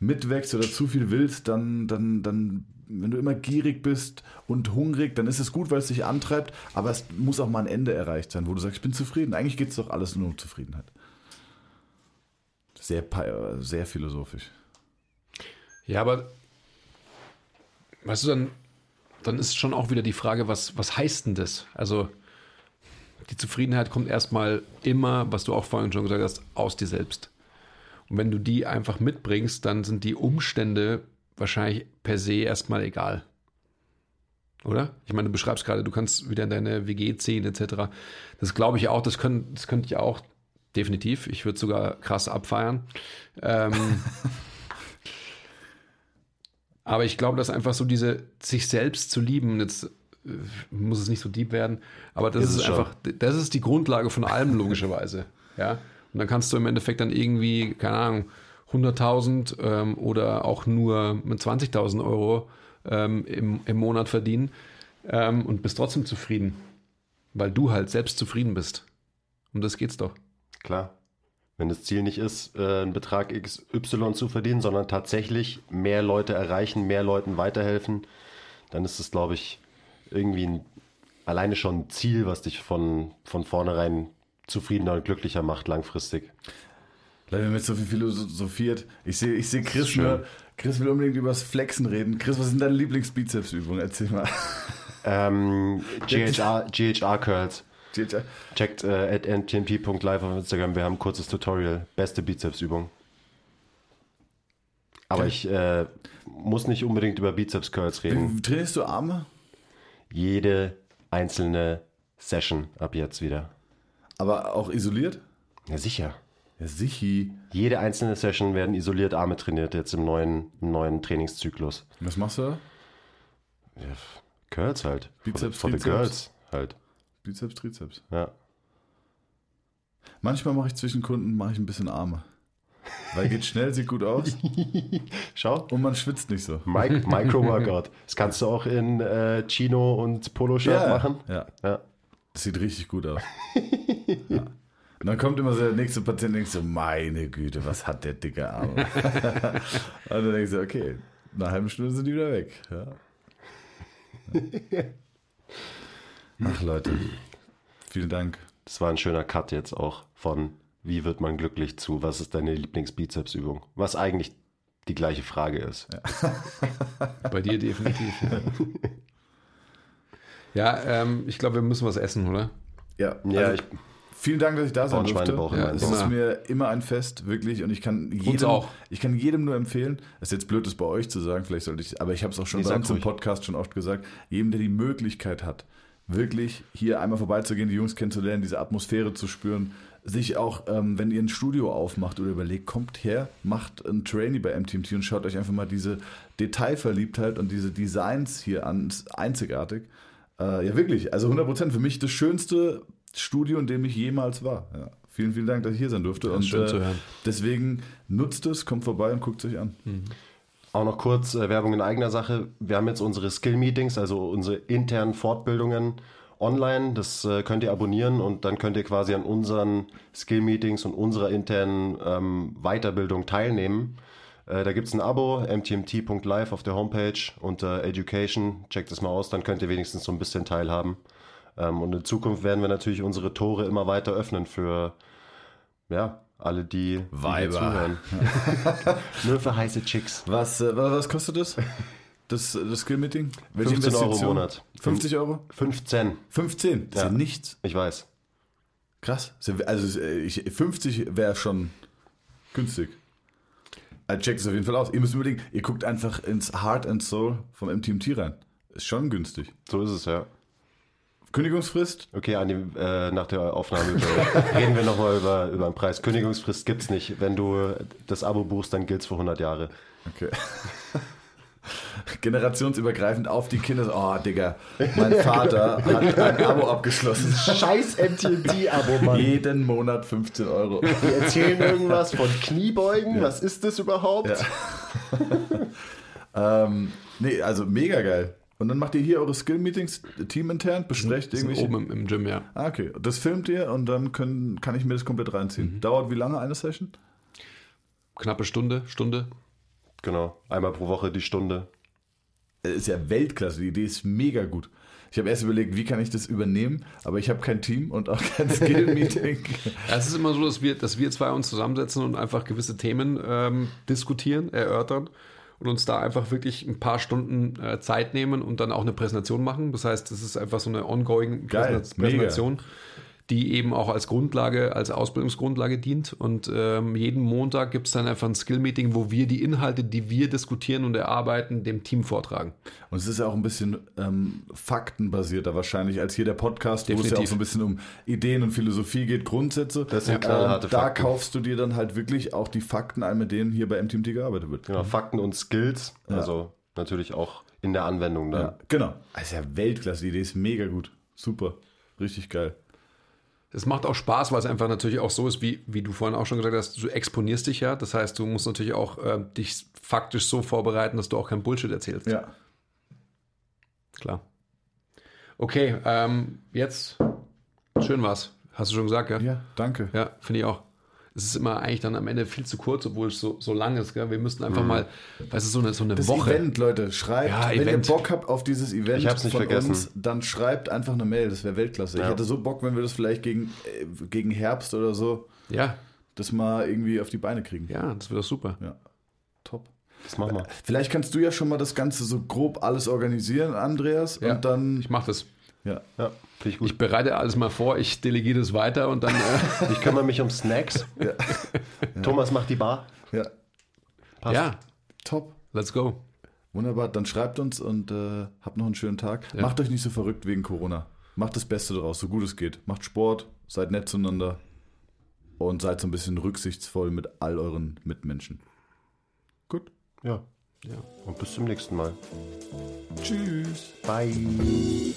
mitwächst oder zu viel willst, dann, dann, dann, wenn du immer gierig bist und hungrig, dann ist es gut, weil es dich antreibt, aber es muss auch mal ein Ende erreicht sein, wo du sagst, ich bin zufrieden. Eigentlich geht es doch alles nur um Zufriedenheit. Sehr, sehr philosophisch. Ja, aber weißt du, dann, dann ist schon auch wieder die Frage, was, was heißt denn das? Also die Zufriedenheit kommt erstmal immer, was du auch vorhin schon gesagt hast, aus dir selbst. Und wenn du die einfach mitbringst, dann sind die Umstände wahrscheinlich per se erstmal egal. Oder? Ich meine, du beschreibst gerade, du kannst wieder in deine WG ziehen, etc. Das glaube ich auch, das, können, das könnte ich auch definitiv. Ich würde sogar krass abfeiern. Ähm, aber ich glaube, dass einfach so diese, sich selbst zu lieben, jetzt äh, muss es nicht so deep werden, aber das Ist ist, einfach, das ist die Grundlage von allem, logischerweise. Ja. Und dann kannst du im Endeffekt dann irgendwie, keine Ahnung, 100.000 ähm, oder auch nur mit 20.000 Euro ähm, im, im Monat verdienen ähm, und bist trotzdem zufrieden, weil du halt selbst zufrieden bist. Um das geht's doch. Klar. Wenn das Ziel nicht ist, äh, einen Betrag XY zu verdienen, sondern tatsächlich mehr Leute erreichen, mehr Leuten weiterhelfen, dann ist es, glaube ich, irgendwie ein, alleine schon ein Ziel, was dich von, von vornherein zufriedener und glücklicher macht langfristig. Leider jetzt so viel philosophiert. Ich sehe ich seh Chris Schön. nur. Chris will unbedingt über das Flexen reden. Chris, was sind deine Lieblingsbizepsübungen? Erzähl mal. Ähm, GHR, GHR Curls. GHR. Checkt äh, at ntmp.live auf Instagram. Wir haben ein kurzes Tutorial. Beste Bizepsübung. Aber ich äh, muss nicht unbedingt über Bizeps Curls reden. Wie trainierst du Arme? Jede einzelne Session ab jetzt wieder. Aber auch isoliert? Ja, sicher. Ja, sichi. Jede einzelne Session werden isoliert Arme trainiert jetzt im neuen, im neuen Trainingszyklus. Was machst du da? Ja, Curls halt. Bizeps, for the, for the Trizeps. girls halt. Bizeps, Trizeps. Ja. Manchmal mache ich zwischen Kunden mache ich ein bisschen Arme. Weil geht schnell, sieht gut aus Schau. und man schwitzt nicht so. Mic Micro-Workout. Das kannst du auch in äh, Chino und Poloshirt machen. Ja, Ja. das sieht richtig gut aus. ja. Und dann kommt immer so der nächste Patient und denkt so, meine Güte, was hat der dicke Arme? und dann denkst du, okay, nach einer halben Stunde sind die wieder weg. Ja. Ach Leute, vielen Dank. Das war ein schöner Cut jetzt auch von wie wird man glücklich zu was ist deine Lieblingsbizepsübung? Was eigentlich die gleiche Frage ist. Bei dir definitiv. Ja, ja ähm, ich glaube, wir müssen was essen, oder? Ja, Ja, also, ich vielen Dank, dass ich da sein durfte. Ja, Es ist mir immer ein Fest, wirklich. Und ich kann jedem, auch. ich kann jedem nur empfehlen, das ist jetzt blöd, das bei euch zu sagen, vielleicht sollte ich, aber ich habe es auch schon Nee, bei uns im. Podcast schon oft gesagt, jedem, der die Möglichkeit hat, wirklich hier einmal vorbeizugehen, die Jungs kennenzulernen, diese Atmosphäre zu spüren, sich auch, ähm, wenn ihr ein Studio aufmacht oder überlegt, kommt her, macht ein Trainee bei MTMT und schaut euch einfach mal diese Detailverliebtheit und diese Designs hier an, ist einzigartig. Äh, ja, wirklich, also 100% für mich das schönste Studio, in dem ich jemals war. Ja. Vielen, vielen Dank, dass ich hier sein durfte. und schön äh, zu hören. deswegen nutzt es, kommt vorbei und guckt es euch an. Auch noch kurz äh, Werbung in eigener Sache. Wir haben jetzt unsere Skill-Meetings, also unsere internen Fortbildungen online. Das äh, könnt ihr abonnieren und dann könnt ihr quasi an unseren Skill-Meetings und unserer internen ähm, Weiterbildung teilnehmen. Äh, da gibt es ein Abo, mtmt.live auf der Homepage unter Education. Checkt es mal aus, dann könnt ihr wenigstens so ein bisschen teilhaben. Ähm, und in Zukunft werden wir natürlich unsere Tore immer weiter öffnen für ja, alle, die, die Weiber. zuhören. Nur für heiße Chicks. Was, äh, was kostet das? Das, das Skill-Meeting? 15 Euro im? Monat. 50 Euro? 15, 15? Das ist ja Ja. nichts. ich weiß. Krass. Ja- Also äh, ich, 50 wäre schon günstig. Also checkt es auf jeden Fall aus. Ihr müsst überlegen, ihr guckt einfach ins Heart and Soul vom MTMT rein. Ist schon günstig. So ist es, ja. Kündigungsfrist? Okay, Andi, äh, nach der Aufnahme über, reden wir nochmal über, über den Preis. Kündigungsfrist gibt's nicht. Wenn du das Abo buchst, dann gilt's für 100 Jahre. Okay. Generationsübergreifend auf die Kinder. Oh, Digga, mein Vater hat ein Abo abgeschlossen. Scheiß MTMT-Abo, Jeden Monat 15 Euro. Die erzählen irgendwas von Kniebeugen. Was ist das überhaupt? Ja. ähm, nee, also mega geil. Und dann macht ihr hier eure Skill-Meetings teamintern, besprecht sind irgendwelche. oben im, im Gym, ja. Ah, okay. Das filmt ihr und dann können, kann ich mir das komplett reinziehen. Dauert wie lange eine Session? Knappe Stunde, Stunde. Genau. Einmal pro Woche die Stunde. Äh, Ist ja Weltklasse, die Idee ist mega gut. Ich habe erst überlegt, wie kann ich das übernehmen, aber ich habe kein Team und auch kein Skill-Meeting. Ja, es ist immer so, dass wir, dass wir zwei uns zusammensetzen und einfach gewisse Themen ähm, diskutieren, erörtern und uns da einfach wirklich ein paar Stunden äh, Zeit nehmen und dann auch eine Präsentation machen. Das heißt, es ist einfach so eine ongoing Geil, Präsent- Präsentation, die eben auch als Grundlage, als Ausbildungsgrundlage dient. Und ähm, jeden Montag gibt es dann einfach ein Skill-Meeting, wo wir die Inhalte, die wir diskutieren und erarbeiten, dem Team vortragen. Und es ist ja auch ein bisschen ähm, faktenbasierter wahrscheinlich als hier der Podcast, wo es ja auch Definitiv. so ein bisschen um Ideen und Philosophie geht, Grundsätze. Das sind knallharte Ähm, da Fakten. kaufst du dir dann halt wirklich auch die Fakten ein, mit denen hier bei MTMT gearbeitet wird. Genau, Fakten und Skills, also natürlich auch in der Anwendung dann. Ja, genau. Das ist ja Weltklasse, die Idee ist mega gut. Super. Richtig geil. Es macht auch Spaß, weil es einfach natürlich auch so ist, wie, wie du vorhin auch schon gesagt hast, du exponierst dich ja. Das heißt, du musst natürlich auch äh, dich faktisch so vorbereiten, dass du auch kein Bullshit erzählst. Ja. Klar. Okay, ähm, jetzt schön war's. Hast du schon gesagt, gell? Ja, danke. Ja, finde ich auch. Es ist immer eigentlich dann am Ende viel zu kurz, obwohl es so, so lang ist. Gell? Wir müssten einfach mal, weißt du, so eine, so eine Das Woche. Event, Leute, schreibt, Ja, wenn Event. ihr Bock habt auf dieses Event Ich hab's nicht vergessen. uns, dann schreibt einfach eine Mail, das wäre Weltklasse. Ich Ja. hätte so Bock, wenn wir das vielleicht gegen, äh, gegen Herbst oder so, Ja, das mal irgendwie auf die Beine kriegen. ja, das wird doch super. Ja. Top. Das machen wir. Vielleicht kannst du ja schon mal das Ganze so grob alles organisieren, Andreas, Ja. und dann, Ich mache das. Ja. Ja, finde ich gut. Ich bereite alles mal vor, ich delegiere das weiter und dann. Äh, Ich kümmere mich um Snacks. Thomas macht die Bar. ja, Passt. ja, top. let's go. Wunderbar, dann schreibt uns und äh, habt noch einen schönen Tag. Macht euch nicht so verrückt wegen Corona. Macht das Beste daraus, so gut es geht. Macht Sport, seid nett zueinander und seid so ein bisschen rücksichtsvoll mit all euren Mitmenschen. Gut. Ja. Ja. Und bis zum nächsten Mal. Tschüss. Bye.